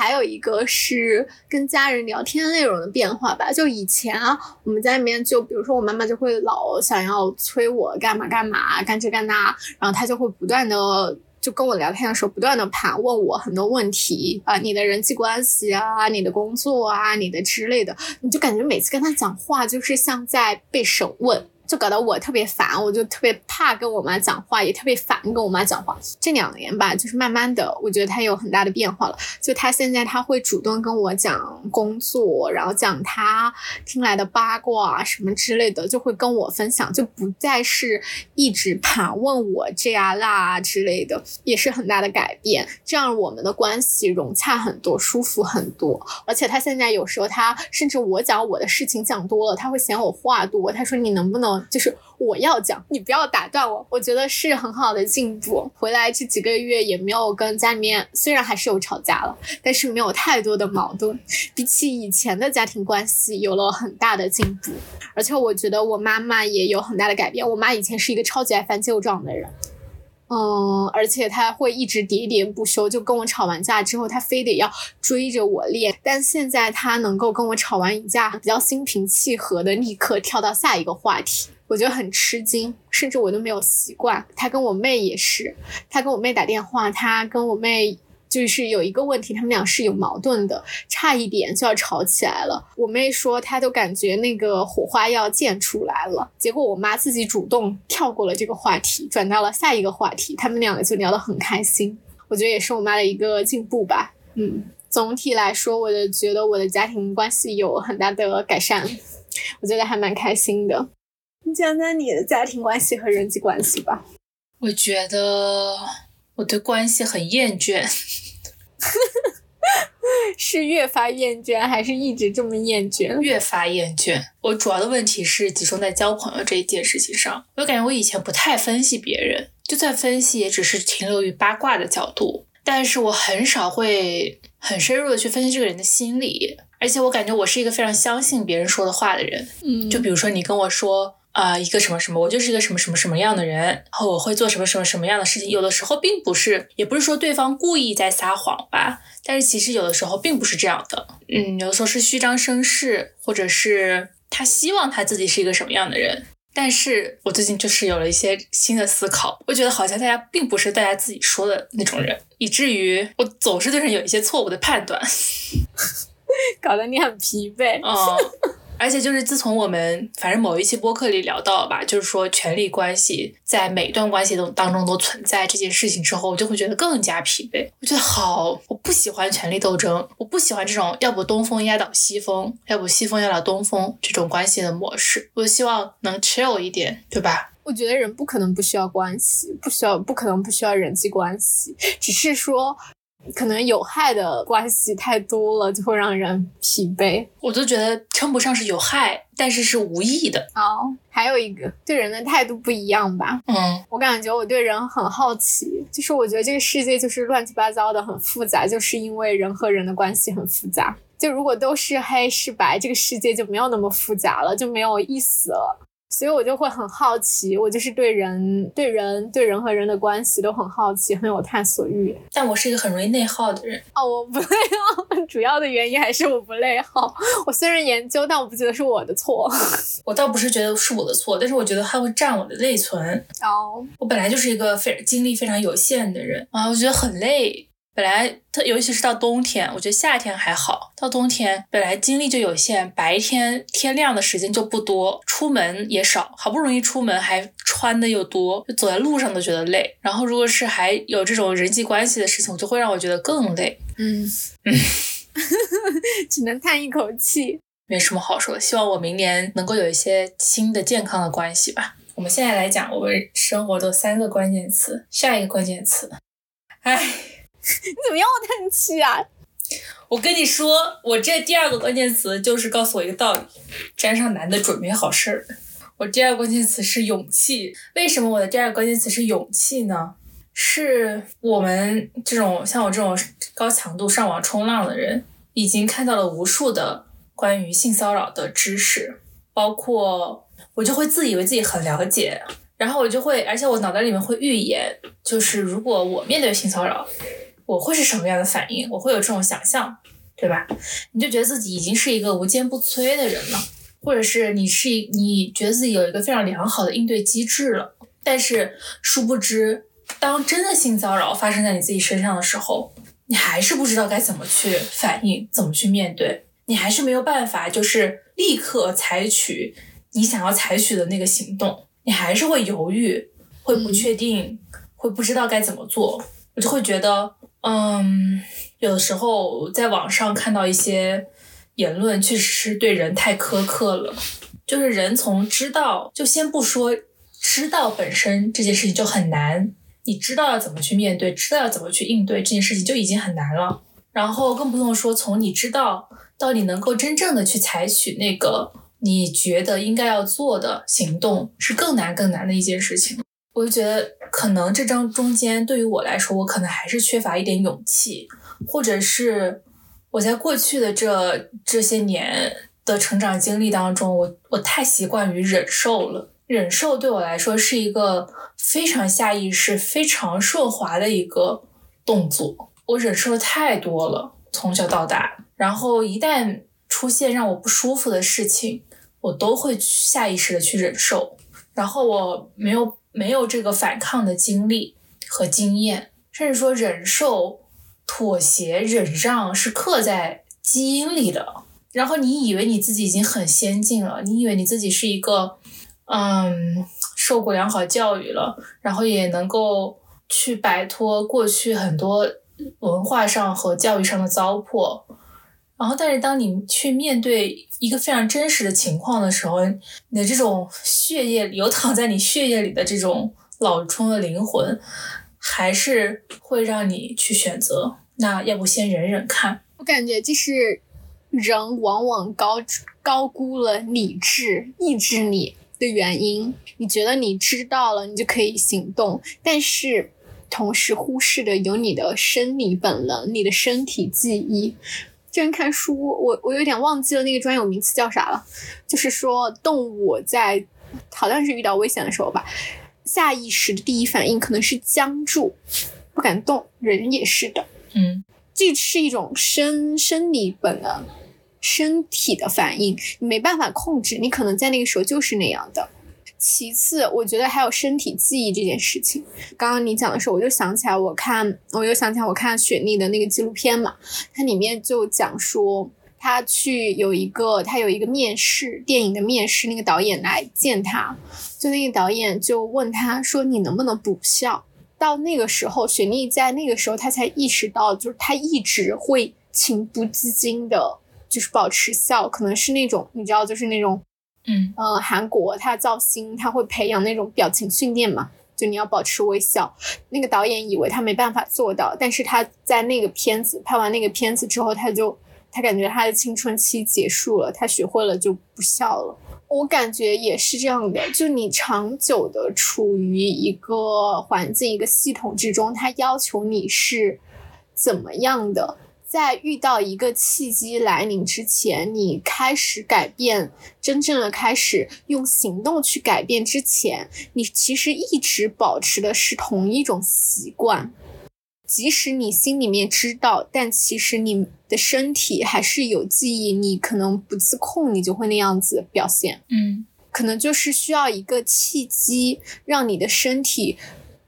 还有一个是跟家人聊天内容的变化吧。就以前啊，我们家里面就比如说我妈妈就会老想要催我干嘛干嘛，干这干那，然后她就会不断的就跟我聊天的时候不断的盘问我很多问题啊，你的人际关系啊，你的工作啊，你的之类的，你就感觉每次跟她讲话就是像在被审问。就搞得我特别烦，我就特别怕跟我妈讲话，也特别烦跟我妈讲话。这两年吧，就是慢慢的，我觉得她有很大的变化了。就她现在，她会主动跟我讲工作，然后讲她听来的八卦什么之类的，就会跟我分享，就不再是一直 盘问我这啊那啊之类的，也是很大的改变。这样我们的关系融洽很多，舒服很多。而且她现在有时候，她甚至我讲我的事情讲多了，她会嫌我话多，她说你能不能。就是我要讲，你不要打断我。我觉得是很好的进步。回来这几个月也没有跟家里面，虽然还是有吵架了，但是没有太多的矛盾。比起以前的家庭关系，有了很大的进步。而且我觉得我妈妈也有很大的改变。我妈以前是一个超级爱翻旧账的人，嗯，而且他会一直喋喋不休，就跟我吵完架之后，他非得要追着我练。但现在他能够跟我吵完一架，比较心平气和的，立刻跳到下一个话题。我觉得很吃惊，甚至我都没有习惯。他跟我妹也是，他跟我妹打电话，他跟我妹就是有一个问题，他们俩是有矛盾的，差一点就要吵起来了。我妹说，她都感觉那个火花要溅出来了。结果我妈自己主动跳过了这个话题，转到了下一个话题，他们两个就聊得很开心。我觉得也是我妈的一个进步吧。嗯，总体来说，我的觉得我的家庭关系有很大的改善，我觉得还蛮开心的。你讲讲你的家庭关系和人际关系吧。我觉得我对关系很厌倦，是越发厌倦，还是一直这么厌倦？越发厌倦。我主要的问题是集中在交朋友这一件事情上。我感觉我以前不太分析别人，就算分析，也只是停留于八卦的角度。但是我很少会很深入的去分析这个人的心理，而且我感觉我是一个非常相信别人说的话的人。嗯，就比如说你跟我说。啊，一个什么什么，我就是一个什么什么什么样的人，然后我会做什么什么什么样的事情。有的时候并不是，也不是说对方故意在撒谎吧，但是其实有的时候并不是这样的。嗯，有的时候是虚张声势，或者是他希望他自己是一个什么样的人。但是我最近就是有了一些新的思考，我觉得好像大家并不是大家自己说的那种人，以至于我总是对人有一些错误的判断，搞得你很疲惫。嗯。而且就是自从我们反正某一期播客里聊到吧，就是说权力关系在每段关系都当中都存在这件事情之后，我就会觉得更加疲惫。我觉得好，我不喜欢权力斗争，我不喜欢这种要不东风压倒西风，要不西风压倒东风这种关系的模式。我希望能 chill 一点，对吧？我觉得人不可能不需要关系，不需要不可能不需要人际关系，只是说。可能有害的关系太多了，就会让人疲惫。我都觉得称不上是有害，但是是无意的。哦，还有一个对人的态度不一样吧。嗯，我感觉我对人很好奇，就是我觉得这个世界就是乱七八糟的，很复杂，就是因为人和人的关系很复杂。就如果都是黑是白，这个世界就没有那么复杂了，就没有意思了。所以我就会很好奇，我就是对人、对人、对人和人的关系都很好奇，很有探索欲。但我是一个很容易内耗的人哦，我不内耗，主要的原因还是我不内耗。我虽然研究，但我不觉得是我的错。我倒不是觉得是我的错，但是我觉得它会占我的内存。哦，我本来就是一个非精力非常有限的人啊，我觉得很累。本来它尤其是到冬天，我觉得夏天还好，到冬天本来精力就有限，白天天亮的时间就不多，出门也少，好不容易出门还穿的又多，就走在路上都觉得累。然后如果是还有这种人际关系的事情，就会让我觉得更累。嗯嗯，只能叹一口气，没什么好说的。希望我明年能够有一些新的健康的关系吧。我们现在来讲我们生活的三个关键词，下一个关键词，唉。你怎么又叹气啊？我跟你说，我这第二个关键词就是告诉我一个道理：沾上男的准没好事儿。我第二个关键词是勇气。为什么我的第二个关键词是勇气呢？是我们这种像我这种高强度上网冲浪的人，已经看到了无数的关于性骚扰的知识，包括我就会自以为自己很了解，然后我就会，而且我脑袋里面会预言，就是如果我面对性骚扰。我会是什么样的反应？我会有这种想象，对吧？你就觉得自己已经是一个无坚不摧的人了，或者是你是一，你觉得自己有一个非常良好的应对机制了。但是殊不知，当真的性骚扰发生在你自己身上的时候，你还是不知道该怎么去反应，怎么去面对，你还是没有办法，就是立刻采取你想要采取的那个行动，你还是会犹豫，会不确定，会不知道该怎么做。我就会觉得。嗯，有的时候在网上看到一些言论，确实是对人太苛刻了。就是人从知道，就先不说知道本身这件事情就很难，你知道要怎么去面对，知道要怎么去应对这件事情就已经很难了。然后更不用说从你知道到你能够真正的去采取那个你觉得应该要做的行动，是更难更难的一件事情。我就觉得，可能这张中间对于我来说，我可能还是缺乏一点勇气，或者是我在过去的这这些年的成长经历当中，我我太习惯于忍受了。忍受对我来说是一个非常下意识、非常顺滑的一个动作。我忍受的太多了，从小到大，然后一旦出现让我不舒服的事情，我都会下意识的去忍受，然后我没有。没有这个反抗的经历和经验，甚至说忍受、妥协、忍让是刻在基因里的。然后你以为你自己已经很先进了，你以为你自己是一个，嗯，受过良好教育了，然后也能够去摆脱过去很多文化上和教育上的糟粕。然后，但是当你去面对一个非常真实的情况的时候，你的这种血液流淌在你血液里的这种老冲的灵魂，还是会让你去选择。那要不先忍忍看？我感觉就是人往往高高估了理智抑制你的原因。你觉得你知道了，你就可以行动，但是同时忽视的有你的生理本能，你的身体记忆。之前看书，我我有点忘记了那个专有名词叫啥了。就是说，动物在好像是遇到危险的时候吧，下意识的第一反应可能是僵住，不敢动。人也是的，嗯，这是一种生生理本能，身体的反应，你没办法控制。你可能在那个时候就是那样的。其次，我觉得还有身体记忆这件事情。刚刚你讲的时候，我就想起来，我看，我又想起来，我看雪莉的那个纪录片嘛，它里面就讲说，他去有一个，他有一个面试，电影的面试，那个导演来见他，就那个导演就问他说，你能不能不笑？到那个时候，雪莉在那个时候，他才意识到，就是他一直会情不自禁的，就是保持笑，可能是那种，你知道，就是那种。嗯呃，韩国他造星，他会培养那种表情训练嘛，就你要保持微笑。那个导演以为他没办法做到，但是他在那个片子拍完那个片子之后，他就他感觉他的青春期结束了，他学会了就不笑了。我感觉也是这样的，就你长久的处于一个环境、一个系统之中，他要求你是怎么样的。在遇到一个契机来临之前，你开始改变，真正的开始用行动去改变之前，你其实一直保持的是同一种习惯，即使你心里面知道，但其实你的身体还是有记忆，你可能不自控，你就会那样子表现。嗯，可能就是需要一个契机，让你的身体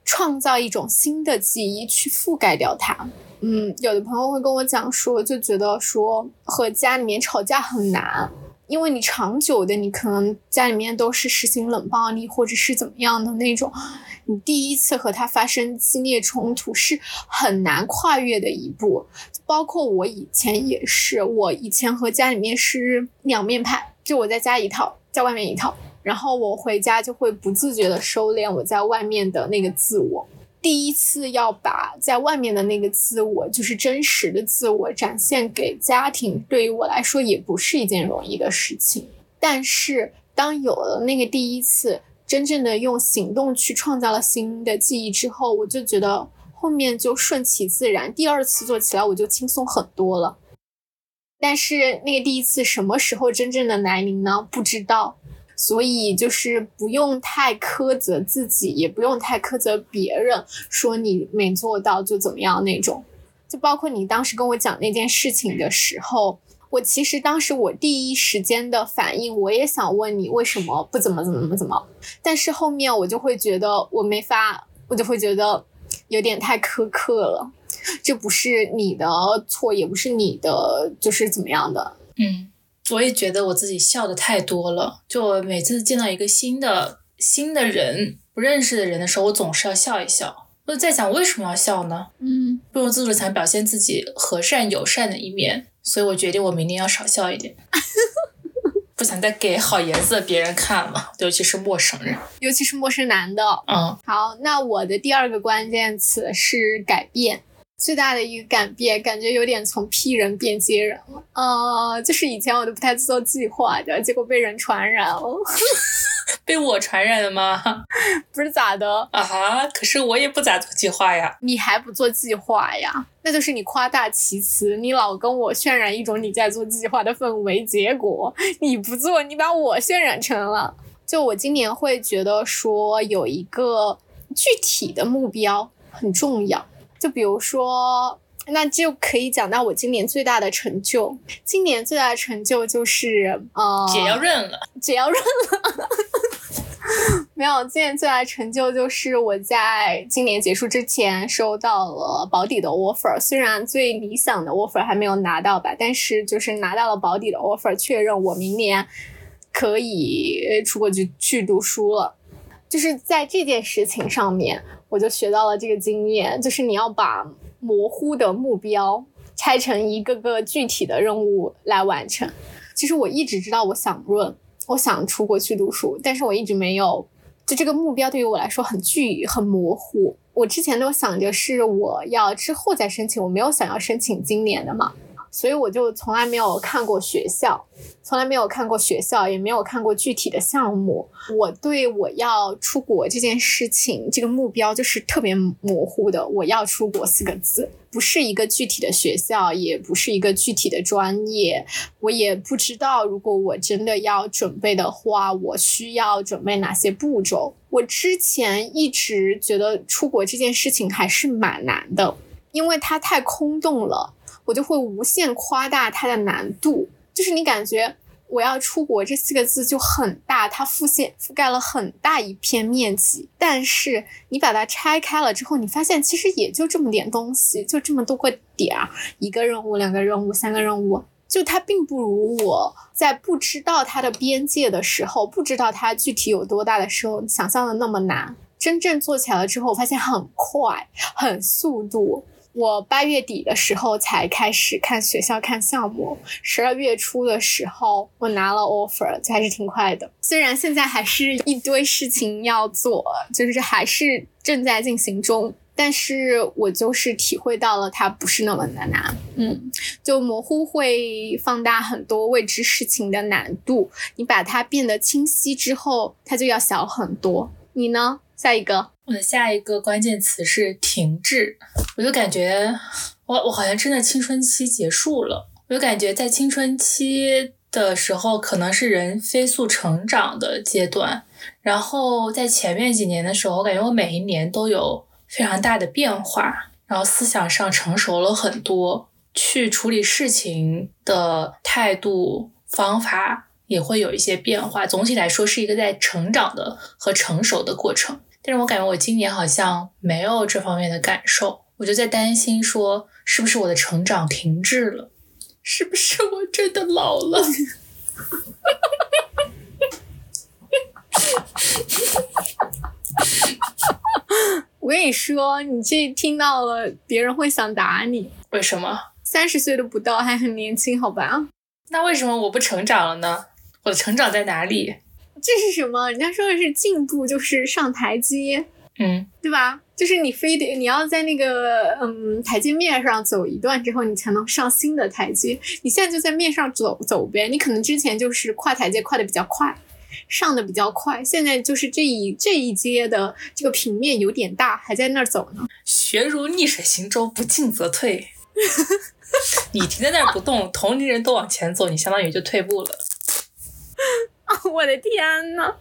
创造一种新的记忆去覆盖掉它。嗯，有的朋友会跟我讲说，就觉得说和家里面吵架很难，因为你长久的，你可能家里面都是实行冷暴力或者是怎么样的那种，你第一次和他发生激烈冲突是很难跨越的一步。包括我以前也是，我以前和家里面是两面派，就我在家一套，在外面一套，然后我回家就会不自觉的收敛我在外面的那个自我。第一次要把在外面的那个自我，就是真实的自我展现给家庭，对于我来说也不是一件容易的事情。但是当有了那个第一次，真正的用行动去创造了新的记忆之后，我就觉得后面就顺其自然。第二次做起来我就轻松很多了。但是那个第一次什么时候真正的来临呢？不知道。所以就是不用太苛责自己，也不用太苛责别人，说你没做到就怎么样那种。就包括你当时跟我讲那件事情的时候，我其实当时我第一时间的反应，我也想问你为什么不怎么怎么怎么怎么，但是后面我就会觉得我没法，我就会觉得有点太苛刻了。这不是你的错，也不是你的，就是怎么样的，嗯。我也觉得我自己笑的太多了，就每次见到一个新的新的人，不认识的人的时候，我总是要笑一笑。我就在想，为什么要笑呢？嗯，不由自主想表现自己和善友善的一面，所以我决定我明天要少笑一点，不想再给好颜色别人看了，尤其是陌生人，尤其是陌生男的。嗯，好，那我的第二个关键词是改变。最大的一个改变，感觉有点从 P 人变接人了。呃，就是以前我都不太做计划的，结果被人传染了。被我传染了吗？不是咋的啊哈？可是我也不咋做计划呀。你还不做计划呀？那就是你夸大其词，你老跟我渲染一种你在做计划的氛围，结果你不做，你把我渲染成了。就我今年会觉得说有一个具体的目标很重要。就比如说，那就可以讲到我今年最大的成就。今年最大的成就就是，呃，姐要认了，姐要认了。没有，今年最大的成就就是我在今年结束之前收到了保底的 offer。虽然最理想的 offer 还没有拿到吧，但是就是拿到了保底的 offer，确认我明年可以出国去去读书了。就是在这件事情上面。我就学到了这个经验，就是你要把模糊的目标拆成一个个具体的任务来完成。其实我一直知道我想润，我想出国去读书，但是我一直没有，就这个目标对于我来说很具很模糊。我之前都想着是我要之后再申请，我没有想要申请今年的嘛。所以我就从来没有看过学校，从来没有看过学校，也没有看过具体的项目。我对我要出国这件事情，这个目标就是特别模糊的。我要出国四个字，不是一个具体的学校，也不是一个具体的专业。我也不知道，如果我真的要准备的话，我需要准备哪些步骤。我之前一直觉得出国这件事情还是蛮难的，因为它太空洞了。我就会无限夸大它的难度，就是你感觉我要出国这四个字就很大，它覆现覆盖了很大一片面积，但是你把它拆开了之后，你发现其实也就这么点东西，就这么多个点儿，一个任务、两个任务、三个任务，就它并不如我在不知道它的边界的时候，不知道它具体有多大的时候想象的那么难。真正做起来了之后，我发现很快，很速度。我八月底的时候才开始看学校看项目，十二月初的时候我拿了 offer，还是挺快的。虽然现在还是一堆事情要做，就是还是正在进行中，但是我就是体会到了它不是那么的难。嗯，就模糊会放大很多未知事情的难度，你把它变得清晰之后，它就要小很多。你呢？下一个。我的下一个关键词是停滞，我就感觉我我好像真的青春期结束了，我就感觉在青春期的时候可能是人飞速成长的阶段，然后在前面几年的时候，我感觉我每一年都有非常大的变化，然后思想上成熟了很多，去处理事情的态度方法也会有一些变化，总体来说是一个在成长的和成熟的过程。但是我感觉我今年好像没有这方面的感受，我就在担心说，是不是我的成长停滞了？是不是我真的老了？我跟你说，你这听到了，别人会想打你。为什么？三十岁都不到，还很年轻，好吧？那为什么我不成长了呢？我的成长在哪里？这是什么？人家说的是进步，就是上台阶，嗯，对吧？就是你非得你要在那个嗯台阶面上走一段之后，你才能上新的台阶。你现在就在面上走走呗，你可能之前就是跨台阶跨的比较快，上的比较快，现在就是这一这一阶的这个平面有点大，还在那儿走呢。学如逆水行舟，不进则退。你停在那儿不动，同龄人都往前走，你相当于就退步了。我的天呐，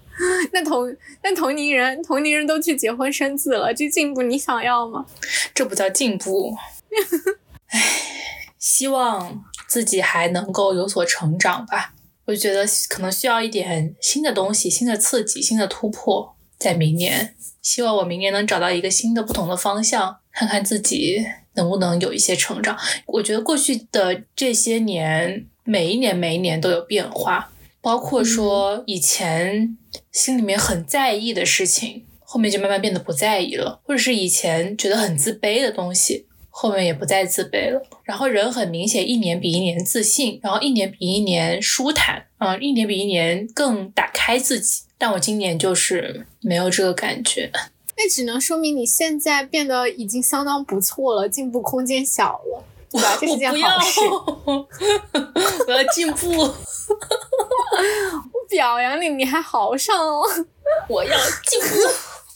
那同那同龄人同龄人都去结婚生子了，这进步你想要吗？这不叫进步。唉，希望自己还能够有所成长吧。我觉得可能需要一点新的东西、新的刺激、新的突破，在明年。希望我明年能找到一个新的、不同的方向，看看自己能不能有一些成长。我觉得过去的这些年，每一年每一年都有变化。包括说以前心里面很在意的事情，后面就慢慢变得不在意了；或者是以前觉得很自卑的东西，后面也不再自卑了。然后人很明显一年比一年自信，然后一年比一年舒坦，嗯，一年比一年更打开自己。但我今年就是没有这个感觉，那只能说明你现在变得已经相当不错了，进步空间小了。对吧？这是件好事。我要进步。我表扬你，你还好上哦。我要进步。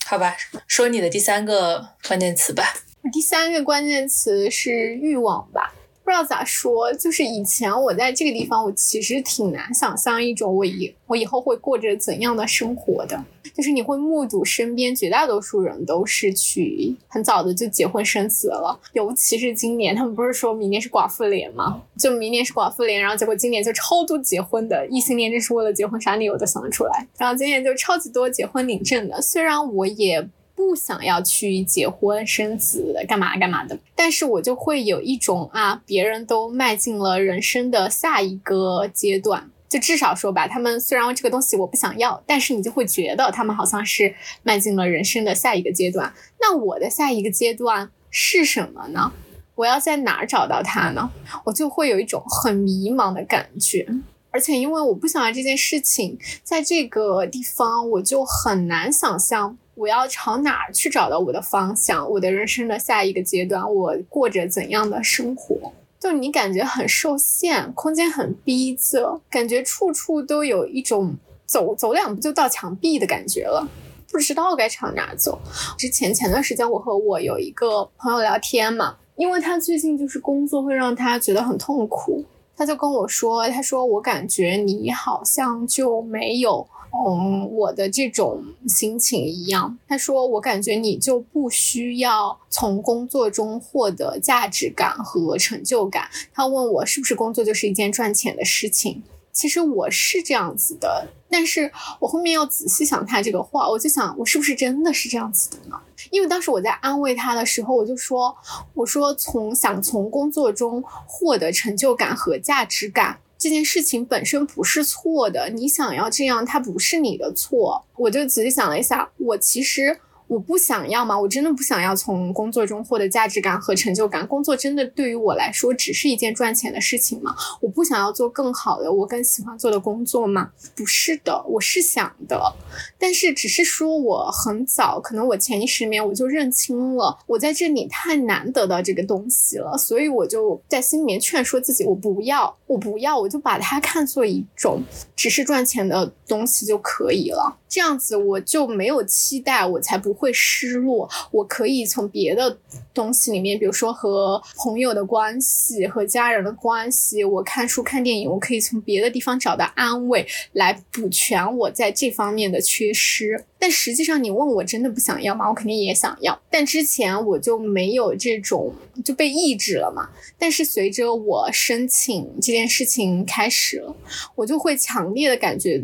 好吧，说你的第三个关键词吧。第三个关键词是欲望吧。不知道咋说，就是以前我在这个地方，我其实挺难想象一种我以我以后会过着怎样的生活的。就是你会目睹身边绝大多数人都是去很早的就结婚生子了，尤其是今年，他们不是说明年是寡妇年吗？就明年是寡妇年，然后结果今年就超多结婚的异性恋，真是为了结婚啥理由都想得出来。然后今年就超级多结婚领证的，虽然我也。不想要去结婚生子干嘛干嘛的，但是我就会有一种啊，别人都迈进了人生的下一个阶段，就至少说吧，他们虽然这个东西我不想要，但是你就会觉得他们好像是迈进了人生的下一个阶段。那我的下一个阶段是什么呢？我要在哪儿找到他呢？我就会有一种很迷茫的感觉，而且因为我不想要这件事情，在这个地方我就很难想象。我要朝哪儿去找到我的方向？我的人生的下一个阶段，我过着怎样的生活？就你感觉很受限，空间很逼仄，感觉处处都有一种走走两步就到墙壁的感觉了，不知道该朝哪儿走。之前前段时间，我和我有一个朋友聊天嘛，因为他最近就是工作会让他觉得很痛苦，他就跟我说，他说我感觉你好像就没有。嗯，我的这种心情一样。他说，我感觉你就不需要从工作中获得价值感和成就感。他问我是不是工作就是一件赚钱的事情。其实我是这样子的，但是我后面要仔细想他这个话，我就想我是不是真的是这样子的呢？因为当时我在安慰他的时候，我就说，我说从想从工作中获得成就感和价值感。这件事情本身不是错的，你想要这样，它不是你的错。我就仔细想了一下，我其实。我不想要吗？我真的不想要从工作中获得价值感和成就感。工作真的对于我来说只是一件赚钱的事情吗？我不想要做更好的，我更喜欢做的工作吗？不是的，我是想的，但是只是说我很早，可能我潜意识里面我就认清了，我在这里太难得到这个东西了，所以我就在心里面劝说自己，我不要，我不要，我就把它看作一种只是赚钱的东西就可以了。这样子我就没有期待，我才不会失落。我可以从别的东西里面，比如说和朋友的关系、和家人的关系，我看书、看电影，我可以从别的地方找到安慰，来补全我在这方面的缺失。但实际上，你问我真的不想要吗？我肯定也想要，但之前我就没有这种就被抑制了嘛。但是随着我申请这件事情开始了，我就会强烈的感觉。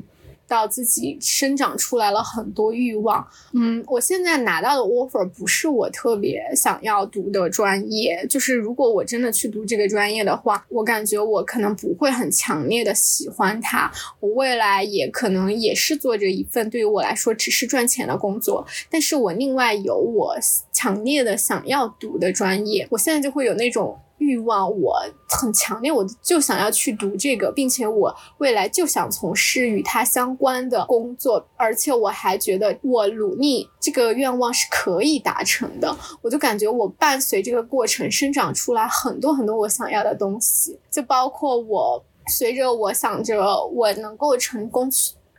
到自己生长出来了很多欲望，嗯，我现在拿到的 offer 不是我特别想要读的专业，就是如果我真的去读这个专业的话，我感觉我可能不会很强烈的喜欢它，我未来也可能也是做着一份对于我来说只是赚钱的工作，但是我另外有我强烈的想要读的专业，我现在就会有那种。欲望，我很强烈，我就想要去读这个，并且我未来就想从事与它相关的工作，而且我还觉得我努力这个愿望是可以达成的。我就感觉我伴随这个过程生长出来很多很多我想要的东西，就包括我随着我想着我能够成功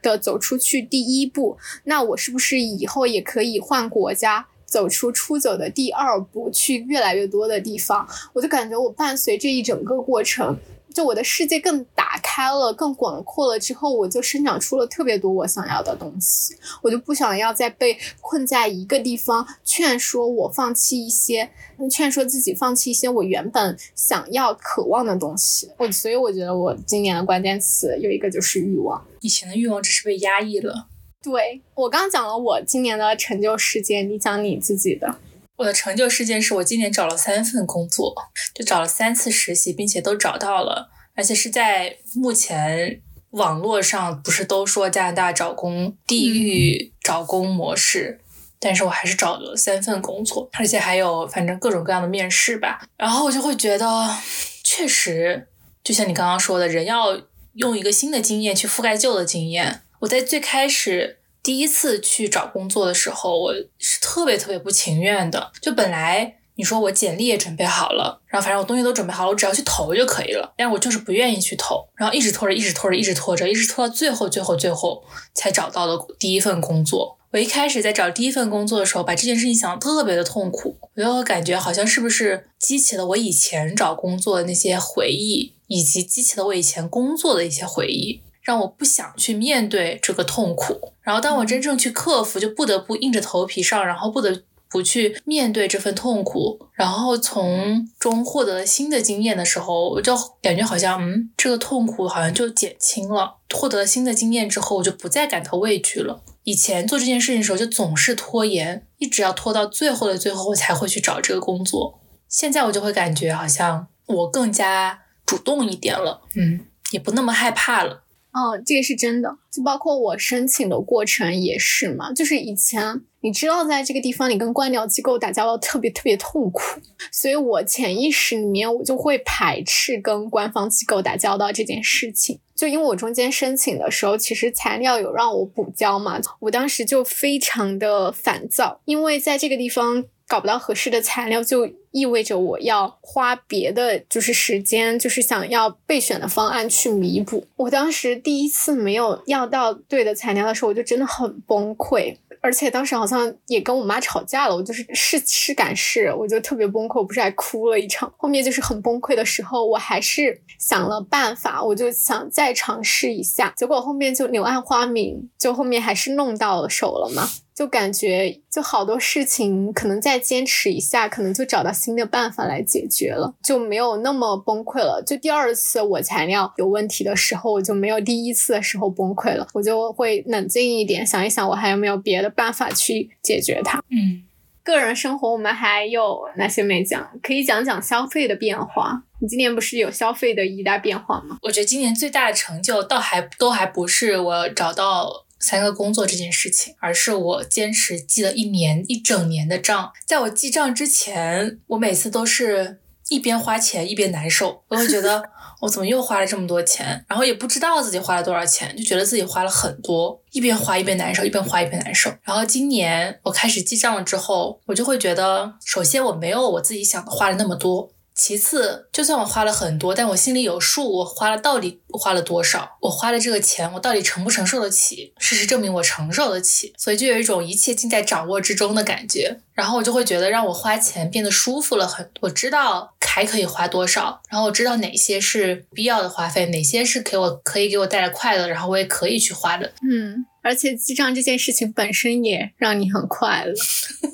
的走出去第一步，那我是不是以后也可以换国家？走出出走的第二步，去越来越多的地方，我就感觉我伴随这一整个过程，就我的世界更打开了，更广阔了。之后，我就生长出了特别多我想要的东西。我就不想要再被困在一个地方，劝说我放弃一些，劝说自己放弃一些我原本想要、渴望的东西。我所以我觉得我今年的关键词有一个就是欲望。以前的欲望只是被压抑了。对我刚讲了我今年的成就事件，你讲你自己的。我的成就事件是我今年找了三份工作，就找了三次实习，并且都找到了，而且是在目前网络上不是都说加拿大找工地狱找工模式，但是我还是找了三份工作，而且还有反正各种各样的面试吧。然后我就会觉得，确实就像你刚刚说的，人要用一个新的经验去覆盖旧的经验。我在最开始第一次去找工作的时候，我是特别特别不情愿的。就本来你说我简历也准备好了，然后反正我东西都准备好了，我只要去投就可以了。但是我就是不愿意去投，然后一直拖着，一直拖着，一直拖着，一直拖到最后，最后，最后才找到了第一份工作。我一开始在找第一份工作的时候，把这件事情想的特别的痛苦，我就感觉好像是不是激起了我以前找工作的那些回忆，以及激起了我以前工作的一些回忆。让我不想去面对这个痛苦，然后当我真正去克服，就不得不硬着头皮上，然后不得不去面对这份痛苦，然后从中获得了新的经验的时候，我就感觉好像，嗯，这个痛苦好像就减轻了。获得了新的经验之后，我就不再感到畏惧了。以前做这件事情的时候，就总是拖延，一直要拖到最后的最后，我才会去找这个工作。现在我就会感觉好像我更加主动一点了，嗯，也不那么害怕了。哦，这个是真的，就包括我申请的过程也是嘛。就是以前你知道，在这个地方你跟官僚机构打交道特别特别痛苦，所以我潜意识里面我就会排斥跟官方机构打交道这件事情。就因为我中间申请的时候，其实材料有让我补交嘛，我当时就非常的烦躁，因为在这个地方。搞不到合适的材料，就意味着我要花别的就是时间，就是想要备选的方案去弥补。我当时第一次没有要到对的材料的时候，我就真的很崩溃，而且当时好像也跟我妈吵架了。我就是试试赶试，我就特别崩溃，我不是还哭了一场。后面就是很崩溃的时候，我还是想了办法，我就想再尝试一下。结果后面就柳暗花明，就后面还是弄到了手了嘛。就感觉就好多事情，可能再坚持一下，可能就找到新的办法来解决了，就没有那么崩溃了。就第二次我材料有问题的时候，我就没有第一次的时候崩溃了，我就会冷静一点，想一想我还有没有别的办法去解决它。嗯，个人生活我们还有哪些没讲？可以讲讲消费的变化。你今年不是有消费的一大变化吗？我觉得今年最大的成就，倒还都还不是我找到。三个工作这件事情，而是我坚持记了一年一整年的账。在我记账之前，我每次都是一边花钱一边难受，我会觉得 我怎么又花了这么多钱，然后也不知道自己花了多少钱，就觉得自己花了很多，一边花一边难受，一边花一边难受。然后今年我开始记账了之后，我就会觉得，首先我没有我自己想的花了那么多。其次，就算我花了很多，但我心里有数，我花了到底花了多少？我花的这个钱，我到底承不承受得起？事实证明我承受得起，所以就有一种一切尽在掌握之中的感觉。然后我就会觉得，让我花钱变得舒服了很多。我知道还可以花多少，然后我知道哪些是必要的花费，哪些是给我可以给我带来快乐，然后我也可以去花的。嗯。而且记账这件事情本身也让你很快乐，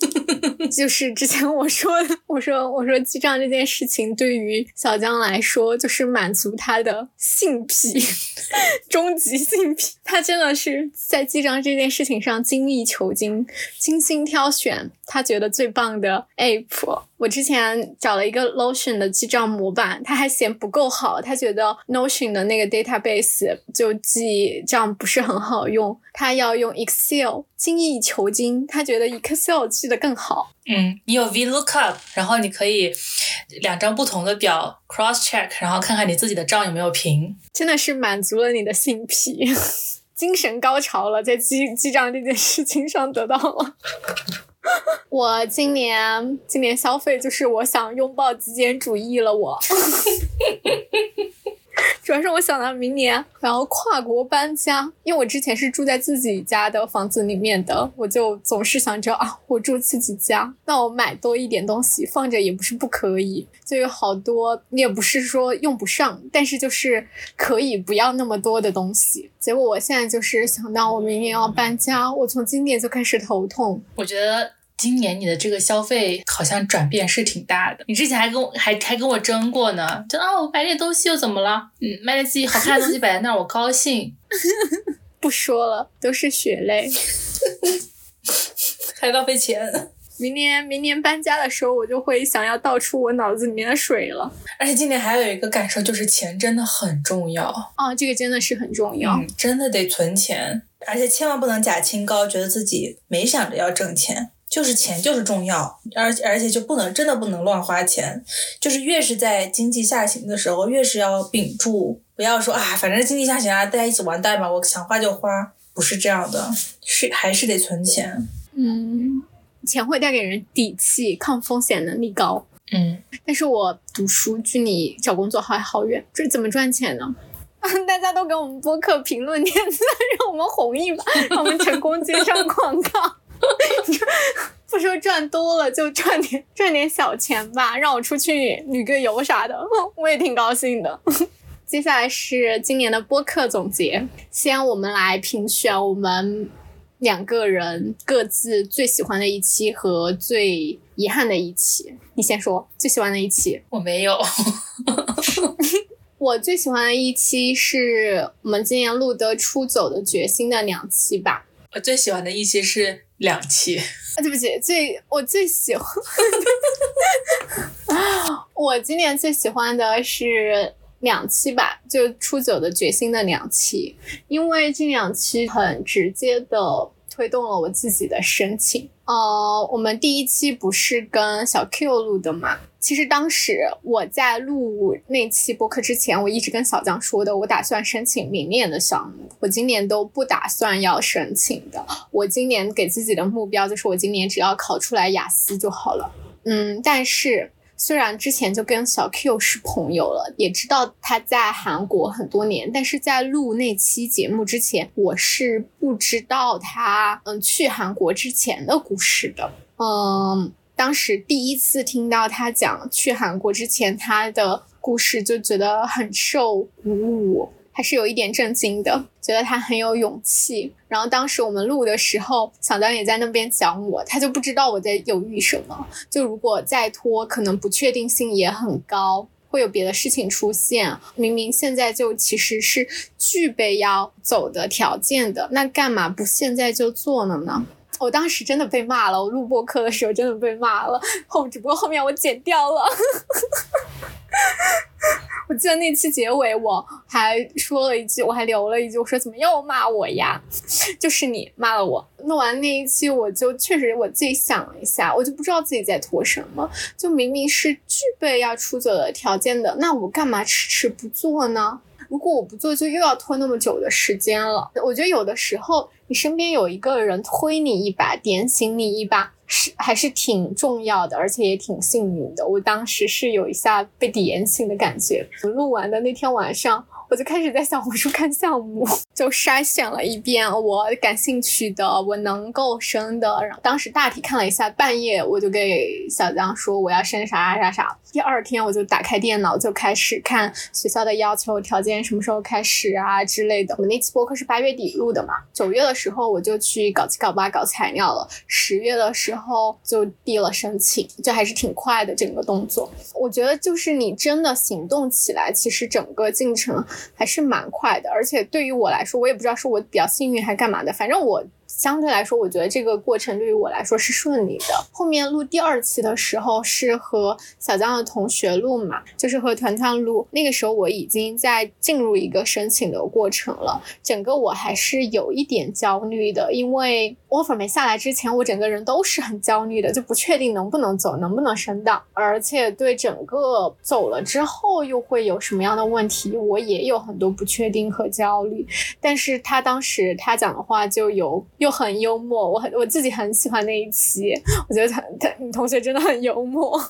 就是之前我说的，我说我说记账这件事情对于小江来说就是满足他的性癖，终极性癖。他真的是在记账这件事情上精益求精，精心挑选他觉得最棒的 app。我之前找了一个 Notion 的记账模板，他还嫌不够好，他觉得 Notion 的那个 database 就记账不是很好用，他要用 Excel，精益求精，他觉得 Excel 记得更好。嗯，你有 VLOOKUP，然后你可以两张不同的表 cross check，然后看看你自己的账有没有平。真的是满足了你的性癖，精神高潮了，在记记账这件事情上得到了。我今年今年消费就是我想拥抱极简主义了，我。主要是我想到明年我要跨国搬家，因为我之前是住在自己家的房子里面的，我就总是想着啊，我住自己家，那我买多一点东西放着也不是不可以，就有好多也不是说用不上，但是就是可以不要那么多的东西。结果我现在就是想到我明年要搬家，我从今年就开始头痛。我觉得。今年你的这个消费好像转变是挺大的，你之前还跟我还还跟我争过呢，就啊我买点东西又怎么了？嗯，买点自己好看的东西摆在那儿我高兴。不说了，都是血泪，还浪费钱。明年明年搬家的时候，我就会想要倒出我脑子里面的水了。而且今年还有一个感受就是钱真的很重要啊，这个真的是很重要，真的得存钱，而且千万不能假清高，觉得自己没想着要挣钱。就是钱就是重要，而而且就不能真的不能乱花钱，就是越是在经济下行的时候，越是要屏住，不要说啊，反正经济下行啊，大家一起完蛋吧，我想花就花，不是这样的，是还是得存钱。嗯，钱会带给人底气，抗风险能力高。嗯，但是我读书距你找工作还好远，这怎么赚钱呢？大家都给我们播客评论点赞，让我们红一把，让我们成功接上广告。不说赚多了，就赚点赚点小钱吧，让我出去旅个游啥的，我也挺高兴的。接下来是今年的播客总结，先我们来评选我们两个人各自最喜欢的一期和最遗憾的一期。你先说最喜欢的一期，我没有。我最喜欢的一期是我们今年录的《出走的决心》的两期吧。我最喜欢的一期是。两期 啊，对不起，最我最喜欢，我今年最喜欢的是两期吧，就初九的决心的两期，因为这两期很直接的推动了我自己的申请。呃，我们第一期不是跟小 Q 录的嘛？其实当时我在录那期播客之前，我一直跟小江说的，我打算申请明年的项目，我今年都不打算要申请的。我今年给自己的目标就是，我今年只要考出来雅思就好了。嗯，但是虽然之前就跟小 Q 是朋友了，也知道他在韩国很多年，但是在录那期节目之前，我是不知道他嗯去韩国之前的故事的。嗯。当时第一次听到他讲去韩国之前他的故事，就觉得很受鼓舞，还是有一点震惊的，觉得他很有勇气。然后当时我们录的时候，小张也在那边讲我，他就不知道我在犹豫什么。就如果再拖，可能不确定性也很高，会有别的事情出现。明明现在就其实是具备要走的条件的，那干嘛不现在就做了呢？我当时真的被骂了，我录播课的时候真的被骂了，后只不过后面我剪掉了。我记得那期结尾我还说了一句，我还留了一句，我说怎么又骂我呀？就是你骂了我。弄完那一期，我就确实我自己想了一下，我就不知道自己在拖什么，就明明是具备要出走的条件的，那我干嘛迟迟不做呢？如果我不做，就又要拖那么久的时间了。我觉得有的时候。你身边有一个人推你一把，点醒你一把，是还是挺重要的，而且也挺幸运的。我当时是有一下被点醒的感觉。录完的那天晚上。我就开始在小红书看项目，就筛选了一遍我感兴趣的、我能够升的。然后当时大体看了一下，半夜我就给小江说我要升啥啥啥。第二天我就打开电脑就开始看学校的要求条件，什么时候开始啊之类的。我们那期播客是八月底录的嘛，九月的时候我就去搞七搞八搞材料了，十月的时候就递了申请，就还是挺快的整个动作。我觉得就是你真的行动起来，其实整个进程。还是蛮快的，而且对于我来说，我也不知道是我比较幸运还是干嘛的，反正我相对来说，我觉得这个过程对于我来说是顺利的。后面录第二期的时候是和小江的同学录嘛，就是和团团录。那个时候我已经在进入一个申请的过程了，整个我还是有一点焦虑的，因为 offer 没下来之前，我整个人都是很焦虑的，就不确定能不能走，能不能升档，而且对整个走了之后又会有什么样的问题，我也有很多不确定和焦虑。但是他当时他讲的话就有又很幽默，我很我自己很喜欢那一期，我觉得他他你同学真的很幽默，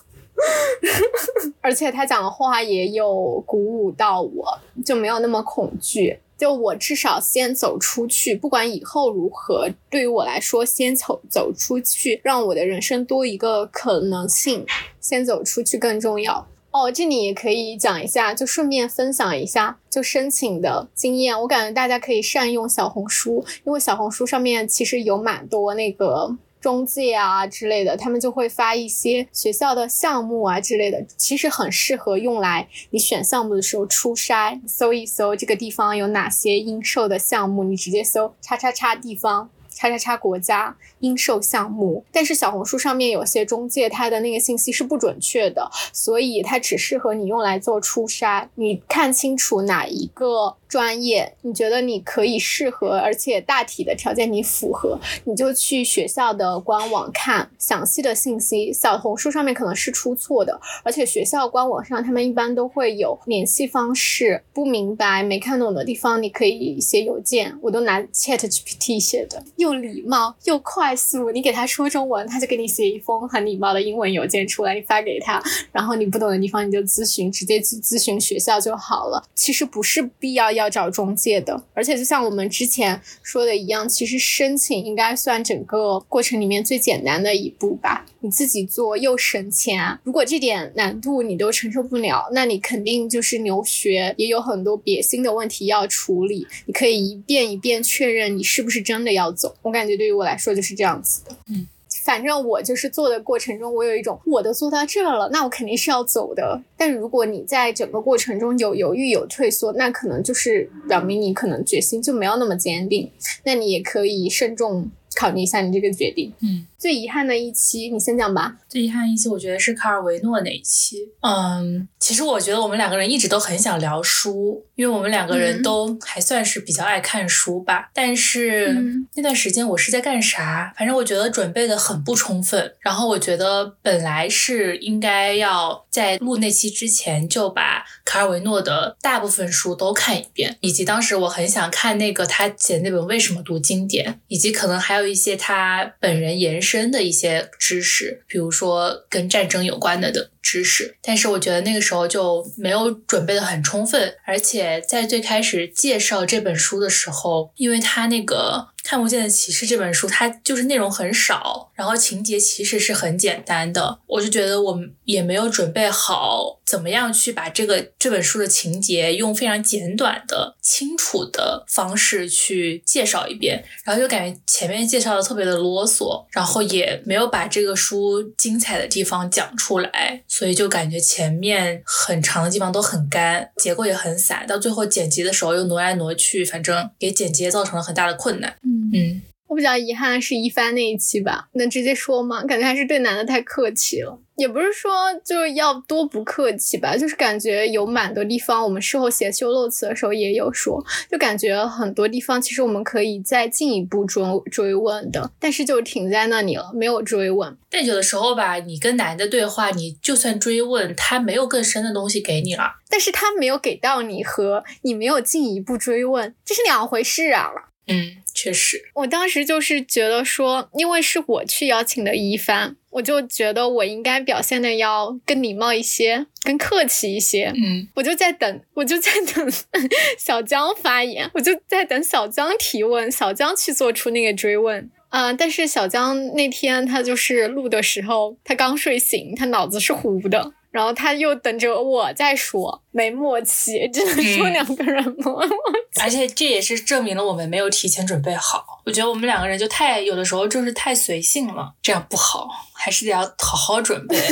而且他讲的话也有鼓舞到我，就没有那么恐惧。就我至少先走出去，不管以后如何，对于我来说，先走走出去，让我的人生多一个可能性，先走出去更重要。哦，这里也可以讲一下，就顺便分享一下就申请的经验。我感觉大家可以善用小红书，因为小红书上面其实有蛮多那个中介啊之类的，他们就会发一些学校的项目啊之类的，其实很适合用来你选项目的时候初筛，搜一搜这个地方有哪些应售的项目，你直接搜叉叉叉地方。叉叉叉国家应售项目，但是小红书上面有些中介，它的那个信息是不准确的，所以它只适合你用来做初筛。你看清楚哪一个专业，你觉得你可以适合，而且大体的条件你符合，你就去学校的官网看详细的信息。小红书上面可能是出错的，而且学校官网上他们一般都会有联系方式。不明白、没看懂的地方，你可以写邮件，我都拿 Chat GPT 写的。又礼貌又快速，你给他说中文，他就给你写一封很礼貌的英文邮件出来，你发给他。然后你不懂的地方你就咨询，直接去咨询学校就好了。其实不是必要要找中介的，而且就像我们之前说的一样，其实申请应该算整个过程里面最简单的一步吧。你自己做又省钱，如果这点难度你都承受不了，那你肯定就是留学也有很多别心的问题要处理。你可以一遍一遍确认你是不是真的要走。我感觉对于我来说就是这样子的，嗯，反正我就是做的过程中，我有一种我都做到这了，那我肯定是要走的。但如果你在整个过程中有犹豫有退缩，那可能就是表明你可能决心就没有那么坚定。那你也可以慎重考虑一下你这个决定。嗯，最遗憾的一期，你先讲吧。最遗憾一期，我觉得是卡尔维诺那一期。嗯，其实我觉得我们两个人一直都很想聊书，因为我们两个人都还算是比较爱看书吧。但是那段时间我是在干啥？反正我觉得准备的很不充分。然后我觉得本来是应该要在录那期之前就把卡尔维诺的大部分书都看一遍，以及当时我很想看那个他写那本《为什么读经典》，以及可能还有一些他本人延深的一些知识，比如说。跟战争有关的的知识，但是我觉得那个时候就没有准备的很充分，而且在最开始介绍这本书的时候，因为它那个。看不见的骑士这本书，它就是内容很少，然后情节其实是很简单的。我就觉得我们也没有准备好怎么样去把这个这本书的情节用非常简短的、清楚的方式去介绍一遍，然后就感觉前面介绍的特别的啰嗦，然后也没有把这个书精彩的地方讲出来，所以就感觉前面很长的地方都很干，结构也很散，到最后剪辑的时候又挪来挪去，反正给剪辑造成了很大的困难。嗯，我比较遗憾的是一帆那一期吧，能直接说吗？感觉还是对男的太客气了，也不是说就要多不客气吧，就是感觉有蛮多地方，我们事后写修漏词的时候也有说，就感觉很多地方其实我们可以再进一步追追问的，但是就停在那里了，没有追问。但有的时候吧，你跟男的对话，你就算追问，他没有更深的东西给你了，但是他没有给到你和你没有进一步追问，这是两回事啊。嗯。确实，我当时就是觉得说，因为是我去邀请的一帆，我就觉得我应该表现的要更礼貌一些，更客气一些。嗯，我就在等，我就在等 小江发言，我就在等小江提问，小江去做出那个追问。啊，但是小江那天他就是录的时候，他刚睡醒，他脑子是糊的。然后他又等着我再说，没默契，只能说两个人默契。而且这也是证明了我们没有提前准备好。我觉得我们两个人就太有的时候就是太随性了，这样不好，还是得要好好准备。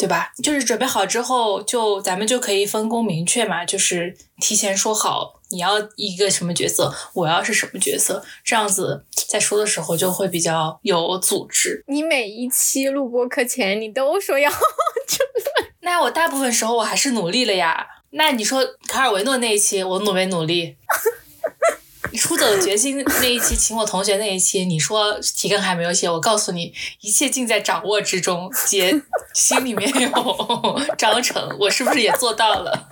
对吧？就是准备好之后，就咱们就可以分工明确嘛，就是提前说好你要一个什么角色，我要是什么角色，这样子在说的时候就会比较有组织。你每一期录播课前，你都说要 那我大部分时候我还是努力了呀。那你说卡尔维诺那一期，我努没努力？你出走的决心那一期，请我同学那一期，你说提纲还没有写，我告诉你，一切尽在掌握之中。姐心里面有 章程，我是不是也做到了？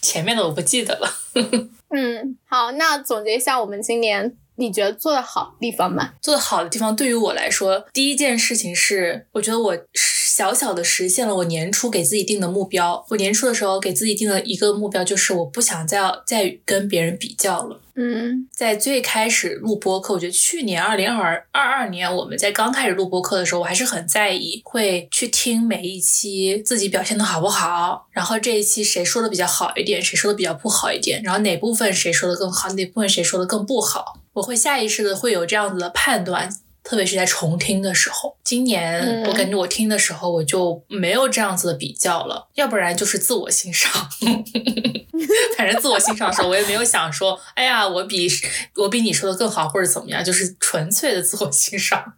前面的我不记得了。嗯，好，那总结一下我们今年你觉得做的好地方吗。做的好的地方，对于我来说，第一件事情是，我觉得我小小的实现了我年初给自己定的目标。我年初的时候给自己定了一个目标，就是我不想再要再跟别人比较了。嗯在最开始录播课，我觉得去年二零二二二年，我们在刚开始录播课的时候，我还是很在意，会去听每一期自己表现的好不好，然后这一期谁说的比较好一点，谁说的比较不好一点，然后哪部分谁说的更好，哪部分谁说的更不好，我会下意识的会有这样子的判断。特别是在重听的时候，今年嗯我感觉我听的时候我就没有这样子的比较了，要不然就是自我欣赏。反正自我欣赏的时候，我也没有想说，哎呀，我比我比你说的更好或者怎么样，就是纯粹的自我欣赏。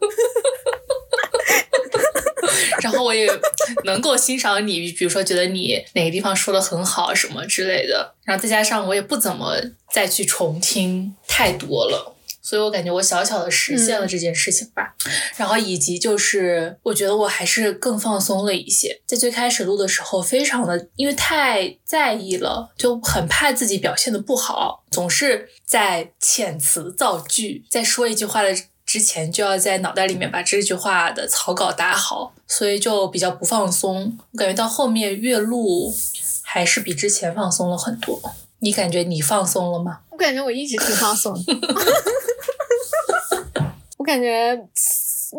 然后我也能够欣赏你，比如说觉得你哪个地方说的很好什么之类的，然后再加上我也不怎么再去重听太多了。所以我感觉我小小的实现了这件事情吧，然后以及就是我觉得我还是更放松了一些，在最开始录的时候，非常的因为太在意了，就很怕自己表现的不好，总是在遣词造句，在说一句话的之前就要在脑袋里面把这句话的草稿打好，所以就比较不放松。我感觉到后面越录还是比之前放松了很多。你感觉你放松了吗？我感觉我一直挺放松的。我感觉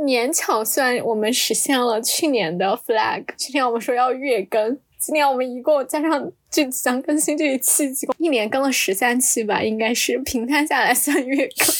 勉强算我们实现了去年的 flag。去年我们说要月更，今年我们一共加上这即将更新这一期，一年更了十三期吧，应该是平摊下来算月更。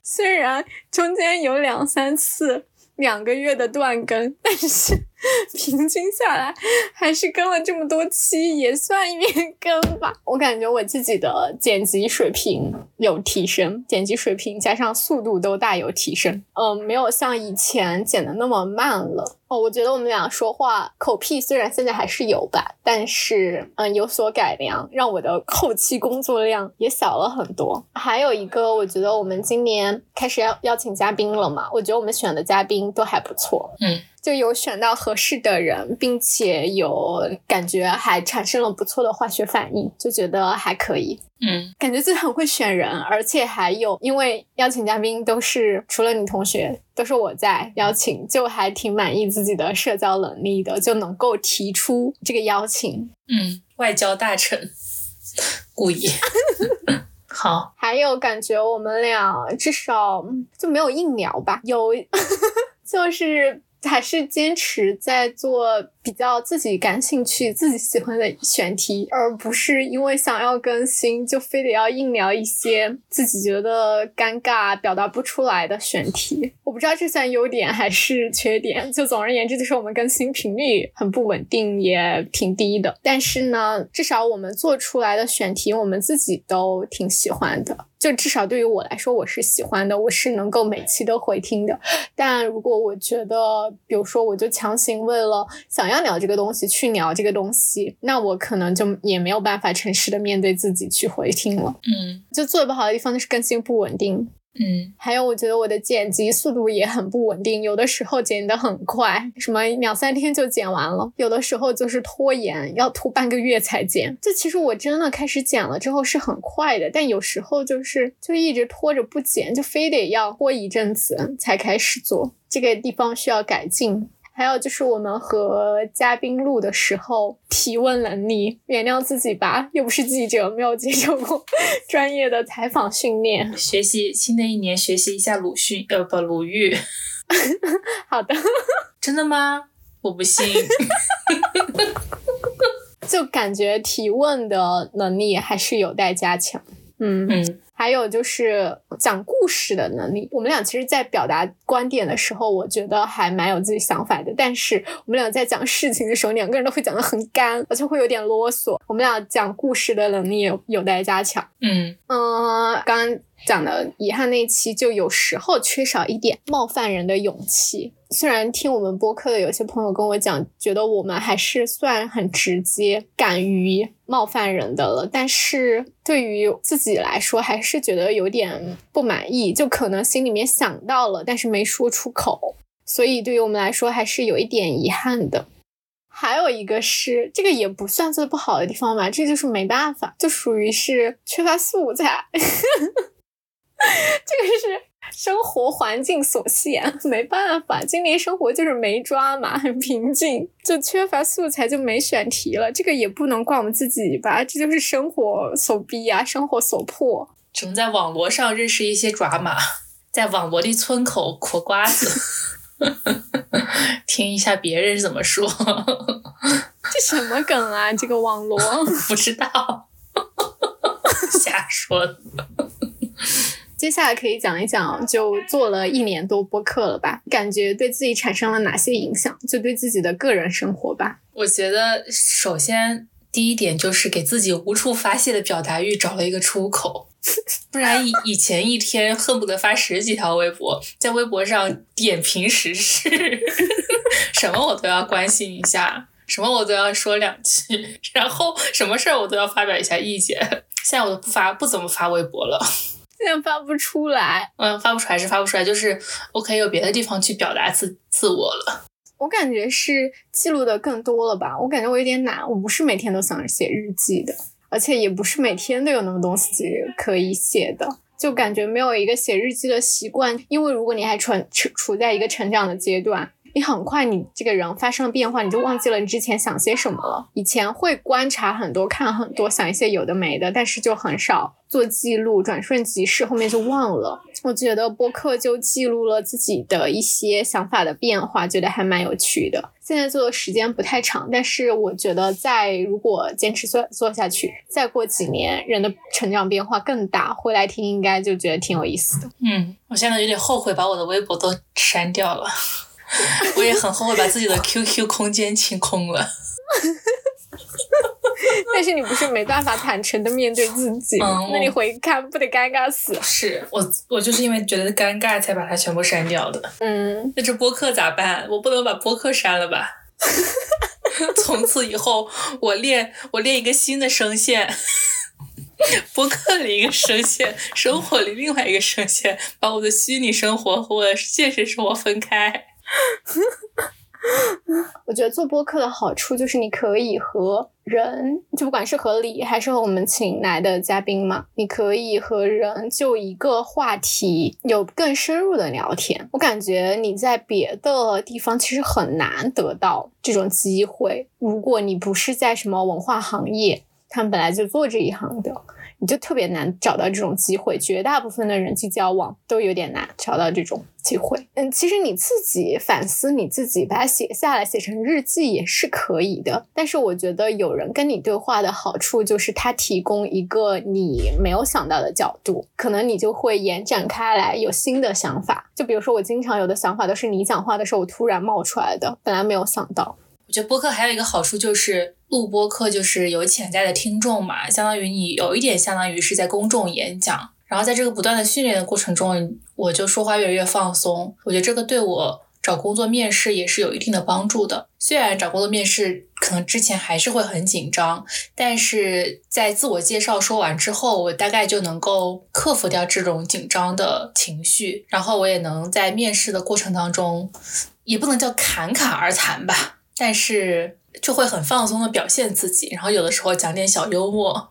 虽然中间有两三次两个月的断更，但是 平均下来还是更了这么多期，也算月更吧。我感觉我自己的剪辑水平有提升，剪辑水平加上速度都大有提升。嗯，没有像以前剪的那么慢了。哦，我觉得我们俩说话口癖虽然现在还是有吧，但是嗯有所改良，让我的后期工作量也小了很多。还有一个，我觉得我们今年开始要邀请嘉宾了嘛，我觉得我们选的嘉宾都还不错。嗯。就有选到合适的人，并且有感觉还产生了不错的化学反应，就觉得还可以。嗯，感觉自己很会选人，而且还有因为邀请嘉宾都是除了你同学都是我在邀请，就还挺满意自己的社交能力的，就能够提出这个邀请。嗯，外交大臣 故意。好，还有感觉我们俩至少就没有硬聊吧，有 就是。还是坚持在做比较自己感兴趣、自己喜欢的选题，而不是因为想要更新就非得要硬聊一些自己觉得尴尬、表达不出来的选题。我不知道这算优点还是缺点。就总而言之，就是我们更新频率很不稳定，也挺低的。但是呢，至少我们做出来的选题，我们自己都挺喜欢的。就至少对于我来说，我是喜欢的，我是能够每期都回听的。但如果我觉得，比如说，我就强行为了想要聊这个东西去聊这个东西，那我可能就也没有办法诚实的面对自己去回听了。嗯，就做的不好的地方就是更新不稳定。嗯，还有我觉得我的剪辑速度也很不稳定，有的时候剪得很快，什么两三天就剪完了；有的时候就是拖延，要拖半个月才剪。就其实我真的开始剪了之后是很快的，但有时候就是就一直拖着不剪，就非得要拖一阵子才开始做，这个地方需要改进。还有就是我们和嘉宾录的时候，提问能力，原谅自己吧，又不是记者，没有接受过 专业的采访训练。学习新的一年，学习一下鲁迅，呃，不，鲁豫。好的，真的吗？我不信。就感觉提问的能力还是有待加强。嗯嗯，还有就是讲故事的能力，我们俩其实，在表达观点的时候，我觉得还蛮有自己想法的。但是我们俩在讲事情的时候，两个人都会讲得很干，而且会有点啰嗦。我们俩讲故事的能力有有待加强。嗯嗯，刚刚讲的遗憾那一期，就有时候缺少一点冒犯人的勇气。虽然听我们播客的有些朋友跟我讲，觉得我们还是算很直接、敢于冒犯人的了，但是对于自己来说，还是觉得有点不满意，就可能心里面想到了，但是没说出口，所以对于我们来说，还是有一点遗憾的。还有一个是，这个也不算做不好的地方吧，这就是没办法，就属于是缺乏素材，这个是。生活环境所限，没办法，今年生活就是没抓嘛，很 平静，就缺乏素材，就没选题了。这个也不能怪我们自己吧，这就是生活所逼啊，生活所迫。只能在网络上认识一些爪马，在网络的村口嗑瓜子，听一下别人怎么说。这什么梗啊？这个网络 不知道，瞎说。接下来可以讲一讲，就做了一年多播客了吧？感觉对自己产生了哪些影响？就对自己的个人生活吧。我觉得首先第一点就是给自己无处发泄的表达欲找了一个出口，不然以以前一天恨不得发十几条微博，在微博上点评时事，什么我都要关心一下，什么我都要说两句，然后什么事儿我都要发表一下意见。现在我都不发，不怎么发微博了。现在发不出来，嗯，发不出来是发不出来，就是我可以有别的地方去表达自自我了。我感觉是记录的更多了吧？我感觉我有点懒，我不是每天都想着写日记的，而且也不是每天都有那么东西可以写的，就感觉没有一个写日记的习惯。因为如果你还处处处在一个成长的阶段。你很快，你这个人发生了变化，你就忘记了你之前想些什么了。以前会观察很多，看很多，想一些有的没的，但是就很少做记录，转瞬即逝，后面就忘了。我觉得播客就记录了自己的一些想法的变化，觉得还蛮有趣的。现在做的时间不太长，但是我觉得在如果坚持做做下去，再过几年，人的成长变化更大，回来听应该就觉得挺有意思的。嗯，我现在有点后悔把我的微博都删掉了。我也很后悔把自己的 QQ 空间清空了，但是你不是没办法坦诚的面对自己，那你回看不得尴尬死？是我，我就是因为觉得尴尬才把它全部删掉的。嗯，那这播客咋办？我不能把播客删了吧？从此以后，我练我练一个新的声线，播客里一个声线，生活里另外一个声线，把我的虚拟生活和我的现实生活分开。我觉得做播客的好处就是你可以和人，就不管是和李还是和我们请来的嘉宾嘛，你可以和人就一个话题有更深入的聊天。我感觉你在别的地方其实很难得到这种机会，如果你不是在什么文化行业，他们本来就做这一行的。你就特别难找到这种机会，绝大部分的人际交往都有点难找到这种机会。嗯，其实你自己反思你自己，把它写下来，写成日记也是可以的。但是我觉得有人跟你对话的好处就是他提供一个你没有想到的角度，可能你就会延展开来，有新的想法。就比如说我经常有的想法都是你讲话的时候我突然冒出来的，本来没有想到。我觉得播客还有一个好处就是录播课就是有潜在的听众嘛，相当于你有一点相当于是在公众演讲。然后在这个不断的训练的过程中，我就说话越来越放松。我觉得这个对我找工作面试也是有一定的帮助的。虽然找工作面试可能之前还是会很紧张，但是在自我介绍说完之后，我大概就能够克服掉这种紧张的情绪，然后我也能在面试的过程当中，也不能叫侃侃而谈吧。但是就会很放松的表现自己，然后有的时候讲点小幽默，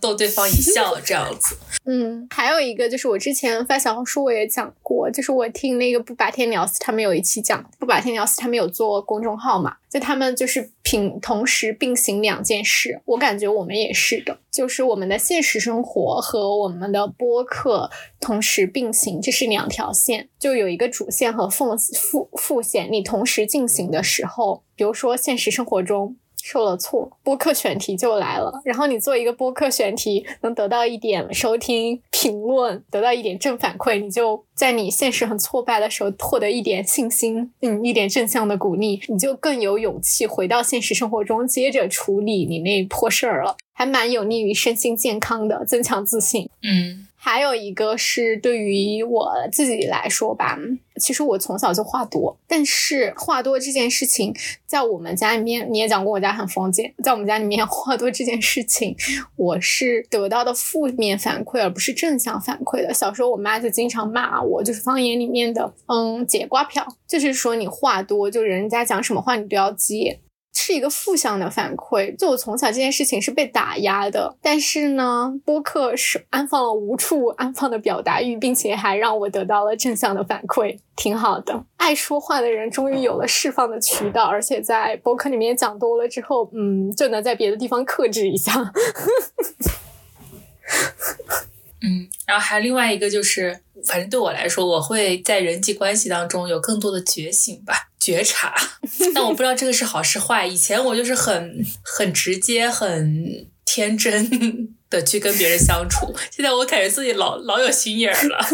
逗对方一笑，这样子。嗯，还有一个就是我之前发小红书我也讲过，就是我听那个不把天聊死他们有一期讲不把天聊死，他们有做公众号嘛，就他们就是平同时并行两件事，我感觉我们也是的，就是我们的现实生活和我们的播客同时并行，这是两条线，就有一个主线和副副副线，你同时进行的时候，比如说现实生活中。受了挫，播客选题就来了。然后你做一个播客选题，能得到一点收听、评论，得到一点正反馈，你就在你现实很挫败的时候获得一点信心，嗯，一点正向的鼓励，你就更有勇气回到现实生活中，接着处理你那破事儿了，还蛮有利于身心健康的，增强自信。嗯还有一个是对于我自己来说吧，其实我从小就话多，但是话多这件事情，在我们家里面，你也讲过我家很封建，在我们家里面话多这件事情，我是得到的负面反馈，而不是正向反馈的。小时候我妈就经常骂我，就是方言里面的嗯“节瓜票”，就是说你话多，就人家讲什么话你都要接。是一个负向的反馈，就我从小这件事情是被打压的，但是呢，播客是安放了无处安放的表达欲，并且还让我得到了正向的反馈，挺好的。爱说话的人终于有了释放的渠道，而且在播客里面讲多了之后，嗯，就能在别的地方克制一下。嗯，然后还有另外一个就是，反正对我来说，我会在人际关系当中有更多的觉醒吧，觉察。但我不知道这个是好是坏。以前我就是很很直接、很天真的去跟别人相处，现在我感觉自己老老有心眼儿了。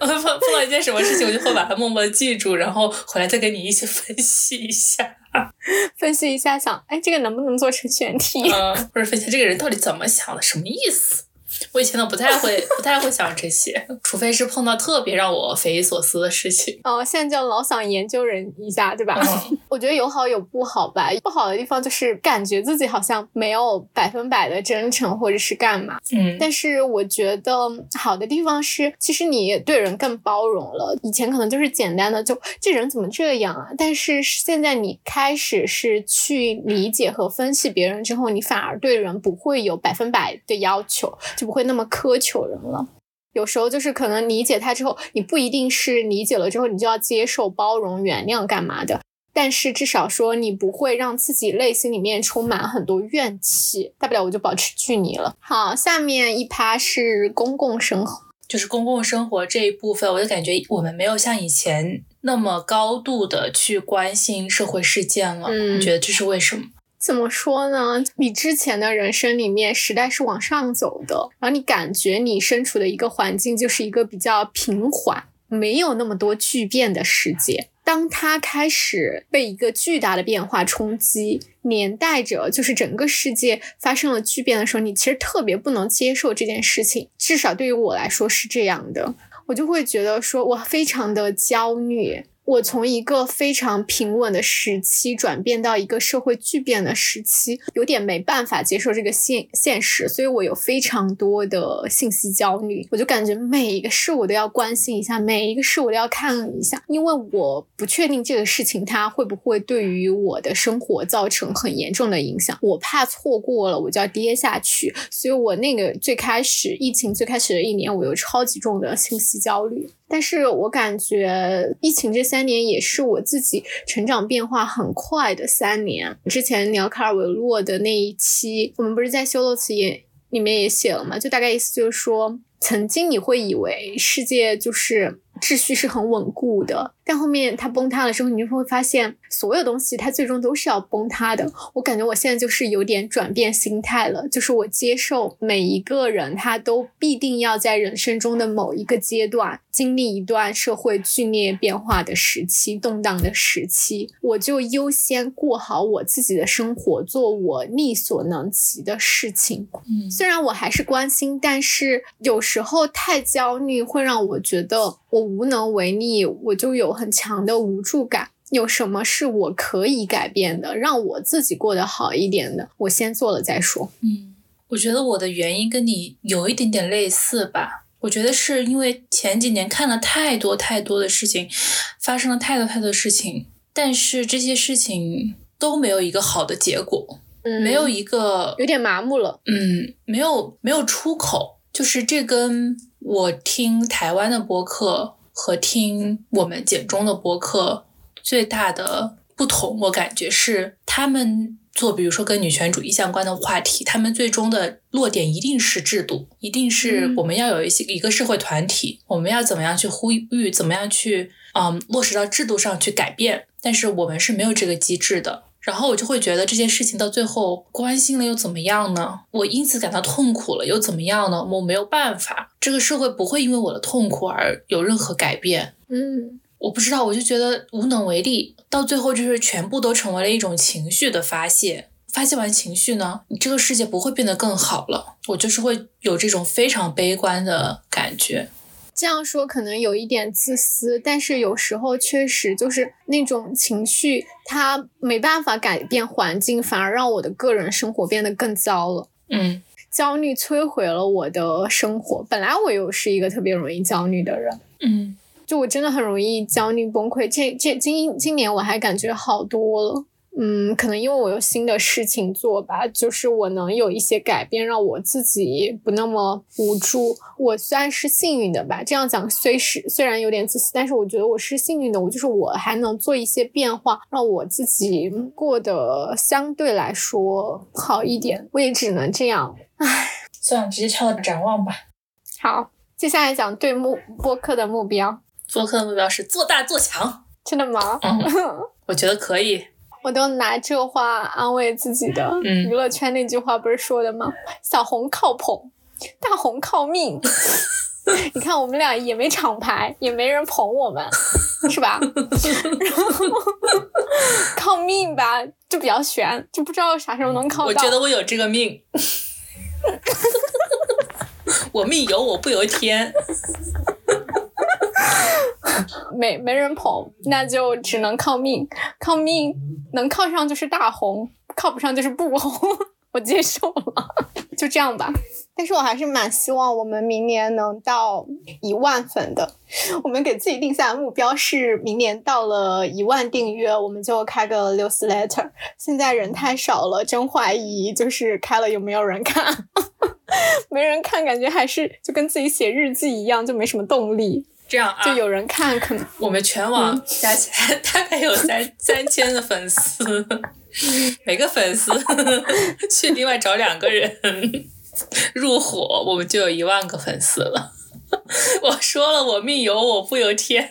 我碰碰到一件什么事情，我就会把它默默地记住，然后回来再跟你一起分析一下。分析一下，想，哎，这个能不能做成选题？嗯，或者分析这个人到底怎么想的，什么意思？我以前都不太会，不太会想这些，除非是碰到特别让我匪夷所思的事情。哦，现在就老想研究人一下，对吧？嗯 我觉得有好有不好吧。不好的地方就是感觉自己好像没有百分百的真诚，或者是干嘛。嗯但是我觉得好的地方是，其实你对人更包容了。以前可能就是简单的就这人怎么这样啊，但是现在你开始是去理解和分析别人之后，你反而对人不会有百分百的要求，就不会那么苛求人了。有时候就是可能理解他之后，你不一定是理解了之后你就要接受、包容、原谅干嘛的，但是至少说你不会让自己内心里面充满很多怨气，大不了我就保持距离了。好，下面一趴是公共生活。就是公共生活这一部分，我就感觉我们没有像以前那么高度的去关心社会事件了。嗯你觉得这是为什么？怎么说呢？你之前的人生里面，时代是往上走的，然后你感觉你身处的一个环境就是一个比较平缓，没有那么多巨变的世界。当它开始被一个巨大的变化冲击，连带着就是整个世界发生了巨变的时候，你其实特别不能接受这件事情。至少对于我来说是这样的，我就会觉得说我非常的焦虑。我从一个非常平稳的时期转变到一个社会巨变的时期，有点没办法接受这个现现实，所以我有非常多的信息焦虑。我就感觉每一个事我都要关心一下，每一个事我都要看一下，因为我不确定这个事情它会不会对于我的生活造成很严重的影响，我怕错过了我就要跌下去，所以我那个最开始疫情最开始的一年，我有超级重的信息焦虑。但是我感觉疫情这三年也是我自己成长变化很快的三年。之前聊卡尔维洛的那一期，我们不是在修罗词也里面也写了嘛？就大概意思就是说，曾经你会以为世界就是秩序是很稳固的，但后面它崩塌了之后，你就会发现所有东西它最终都是要崩塌的。我感觉我现在就是有点转变心态了，就是我接受每一个人他都必定要在人生中的某一个阶段经历一段社会剧烈变化的时期、动荡的时期，我就优先过好我自己的生活，做我力所能及的事情。嗯虽然我还是关心，但是有时候太焦虑会让我觉得我无能为力，我就有很强的无助感。有什么是我可以改变的，让我自己过得好一点的，我先做了再说。嗯，我觉得我的原因跟你有一点点类似吧。我觉得是因为前几年看了太多太多的事情，发生了太多太多事情，但是这些事情都没有一个好的结果，嗯没有一个有点麻木了。嗯，没有没有出口，就是这跟我听台湾的播客和听我们简中的播客最大的不同，我感觉是他们做，比如说跟女权主义相关的话题，他们最终的落点一定是制度，一定是嗯我们要有一些一个社会团体，我们要怎么样去呼吁，怎么样去嗯落实到制度上去改变，但是我们是没有这个机制的。然后我就会觉得这件事情到最后关心了又怎么样呢？我因此感到痛苦了又怎么样呢？我没有办法，这个社会不会因为我的痛苦而有任何改变。嗯，我不知道，我就觉得无能为力，到最后就是全部都成为了一种情绪的发泄。发泄完情绪呢，你这个世界不会变得更好了。我就是会有这种非常悲观的感觉。这样说可能有一点自私，但是有时候确实就是那种情绪，它没办法改变环境，反而让我的个人生活变得更糟了。嗯，焦虑摧毁了我的生活。本来我又是一个特别容易焦虑的人，嗯，就我真的很容易焦虑崩溃。这这今今年我还感觉好多了。嗯，可能因为我有新的事情做吧，就是我能有一些改变，让我自己不那么无助。我算是幸运的吧，这样讲虽是虽然有点自私，但是我觉得我是幸运的。我就是我还能做一些变化，让我自己过得相对来说好一点。我也只能这样，唉，算了，直接跳到展望吧。好，接下来讲对目播客的目标。播客的目标是做大做强。真的吗？嗯，我觉得可以。我都拿这话安慰自己的。嗯娱乐圈那句话不是说的吗？小红靠捧，大红靠命。你看我们俩也没厂牌，也没人捧我们，是吧？然后 靠命吧，就比较悬，就不知道啥时候能靠到。我觉得我有这个命。我命由我不由天。没没人捧，那就只能靠命。靠命能靠上就是大红，靠不上就是不红，我接受了，就这样吧。但是我还是蛮希望我们明年能到一万粉的。我们给自己定下的目标是明年到了一万订阅，我们就开个六四 letter。现在人太少了，真怀疑就是开了有没有人看。没人看，感觉还是就跟自己写日记一样，就没什么动力。这样啊，就有人看，可能我们全网加起来大概有三三千的粉丝，每个粉丝 去另外找两个人入伙，我们就有一万个粉丝了。我说了，我命由我不由天。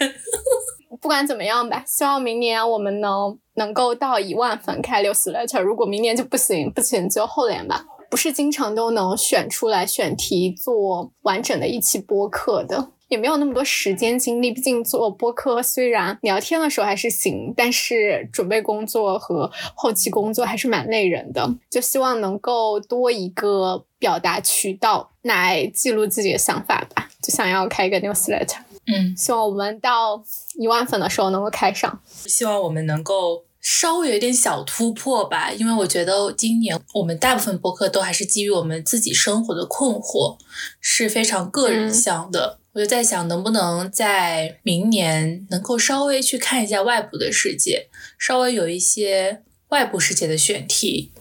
不管怎么样吧，希望明年我们能能够到一万粉开六四 letter。如果明年就不行，不行就后年吧。不是经常都能选出来选题做完整的一期播客的。也没有那么多时间精力，毕竟做播客虽然聊天的时候还是行，但是准备工作和后期工作还是蛮累人的。就希望能够多一个表达渠道来记录自己的想法吧。就想要开一个 newsletter，嗯，希望我们到一万粉的时候能够开上。希望我们能够稍微有点小突破吧，因为我觉得今年我们大部分播客都还是基于我们自己生活的困惑，是非常个人向的。我就在想，能不能在明年能够稍微去看一下外部的世界，稍微有一些外部世界的选题。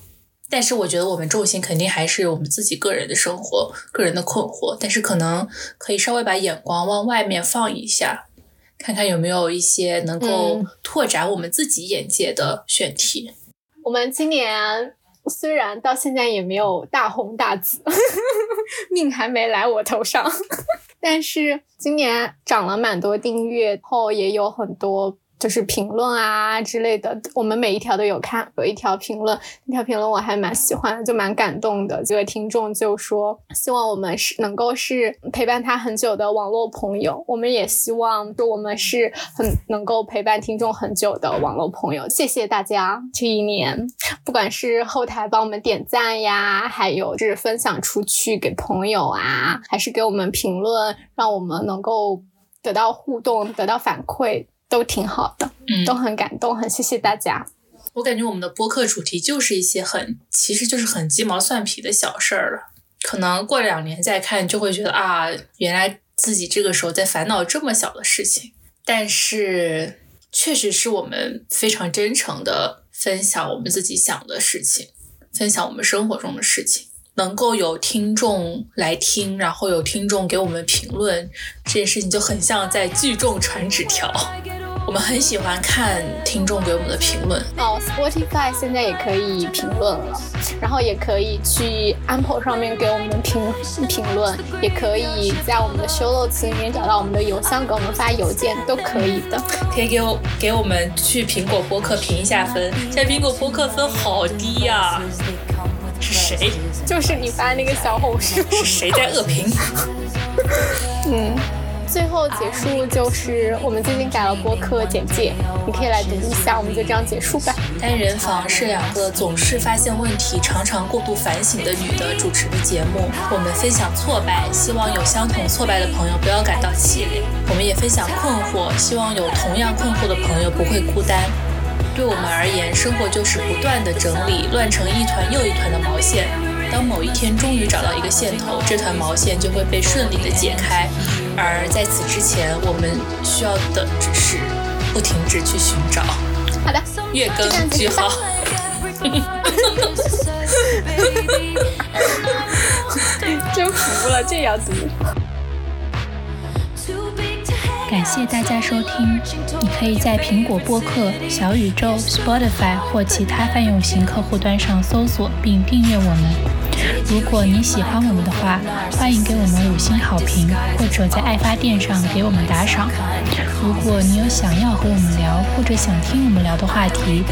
但是我觉得我们重心肯定还是我们自己个人的生活、个人的困惑。但是可能可以稍微把眼光往外面放一下，看看有没有一些能够拓展我们自己眼界的选题。我们今年虽然到现在也没有大红大紫，命还没来我头上。但是今年涨了蛮多订阅后，也有很多就是评论啊之类的，我们每一条都有看，有一条评论，那条评论我还蛮喜欢，就蛮感动的。这位听众就说，希望我们是能够是陪伴他很久的网络朋友，我们也希望说我们是很能够陪伴听众很久的网络朋友。谢谢大家这一年，不管是后台帮我们点赞呀，还有就是分享出去给朋友啊，还是给我们评论，让我们能够得到互动、得到反馈。都挺好的，嗯，都很感动，很谢谢大家。我感觉我们的播客主题就是一些很，其实就是很鸡毛蒜皮的小事儿了。可能过两年再看，就会觉得啊，原来自己这个时候在烦恼这么小的事情。但是，确实是我们非常真诚的分享我们自己想的事情，分享我们生活中的事情。能够有听众来听，然后有听众给我们评论，这件事情就很像在聚众传纸条。我们很喜欢看听众给我们的评论。哦，Spotify 现在也可以评论了，然后也可以去 Apple 上面给我们评评论，也可以在我们的 show notes 里面找到我们的邮箱，给我们发邮件都可以的。可以给我给我们去苹果播客评一下分，现在苹果播客分好低呀、是谁？就是你发那个小红书，是谁在恶评？嗯。最后结束就是我们最近改了播客简介，你可以来读一下，我们就这样结束吧。单人房是两个总是发现问题、常常过度反省的女的主持的节目。我们分享挫败，希望有相同挫败的朋友不要感到气馁。我们也分享困惑，希望有同样困惑的朋友不会孤单。对我们而言，生活就是不断的整理乱成一团又一团的毛线。当某一天终于找到一个线头，这团毛线就会被顺利的解开。而在此之前，我们需要的只是不停止去寻找。好的，月更句号。真服了，这也要读。感谢大家收听，你可以在苹果播客、小宇宙、Spotify 或其他泛用型客户端上搜索并订阅我们。如果你喜欢我们的话，欢迎给我们五星好评，或者在爱发电上给我们打赏。如果你有想要和我们聊或者想听我们聊的话题，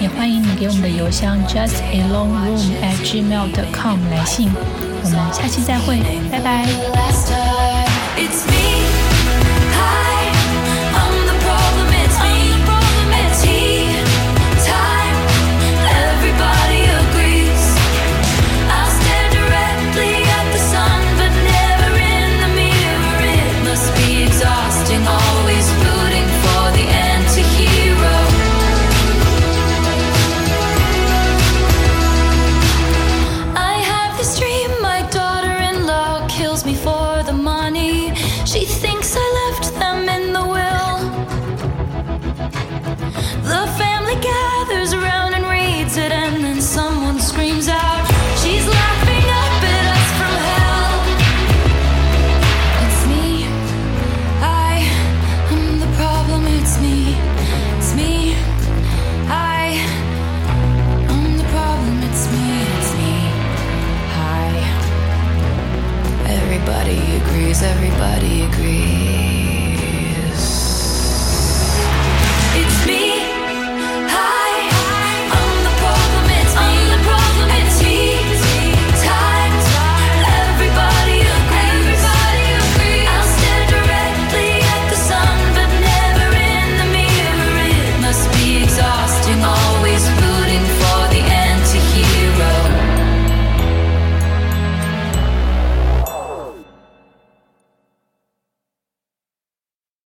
也欢迎你给我们的邮箱 justalongroom@gmail.com 来信。我们下期再会，拜拜。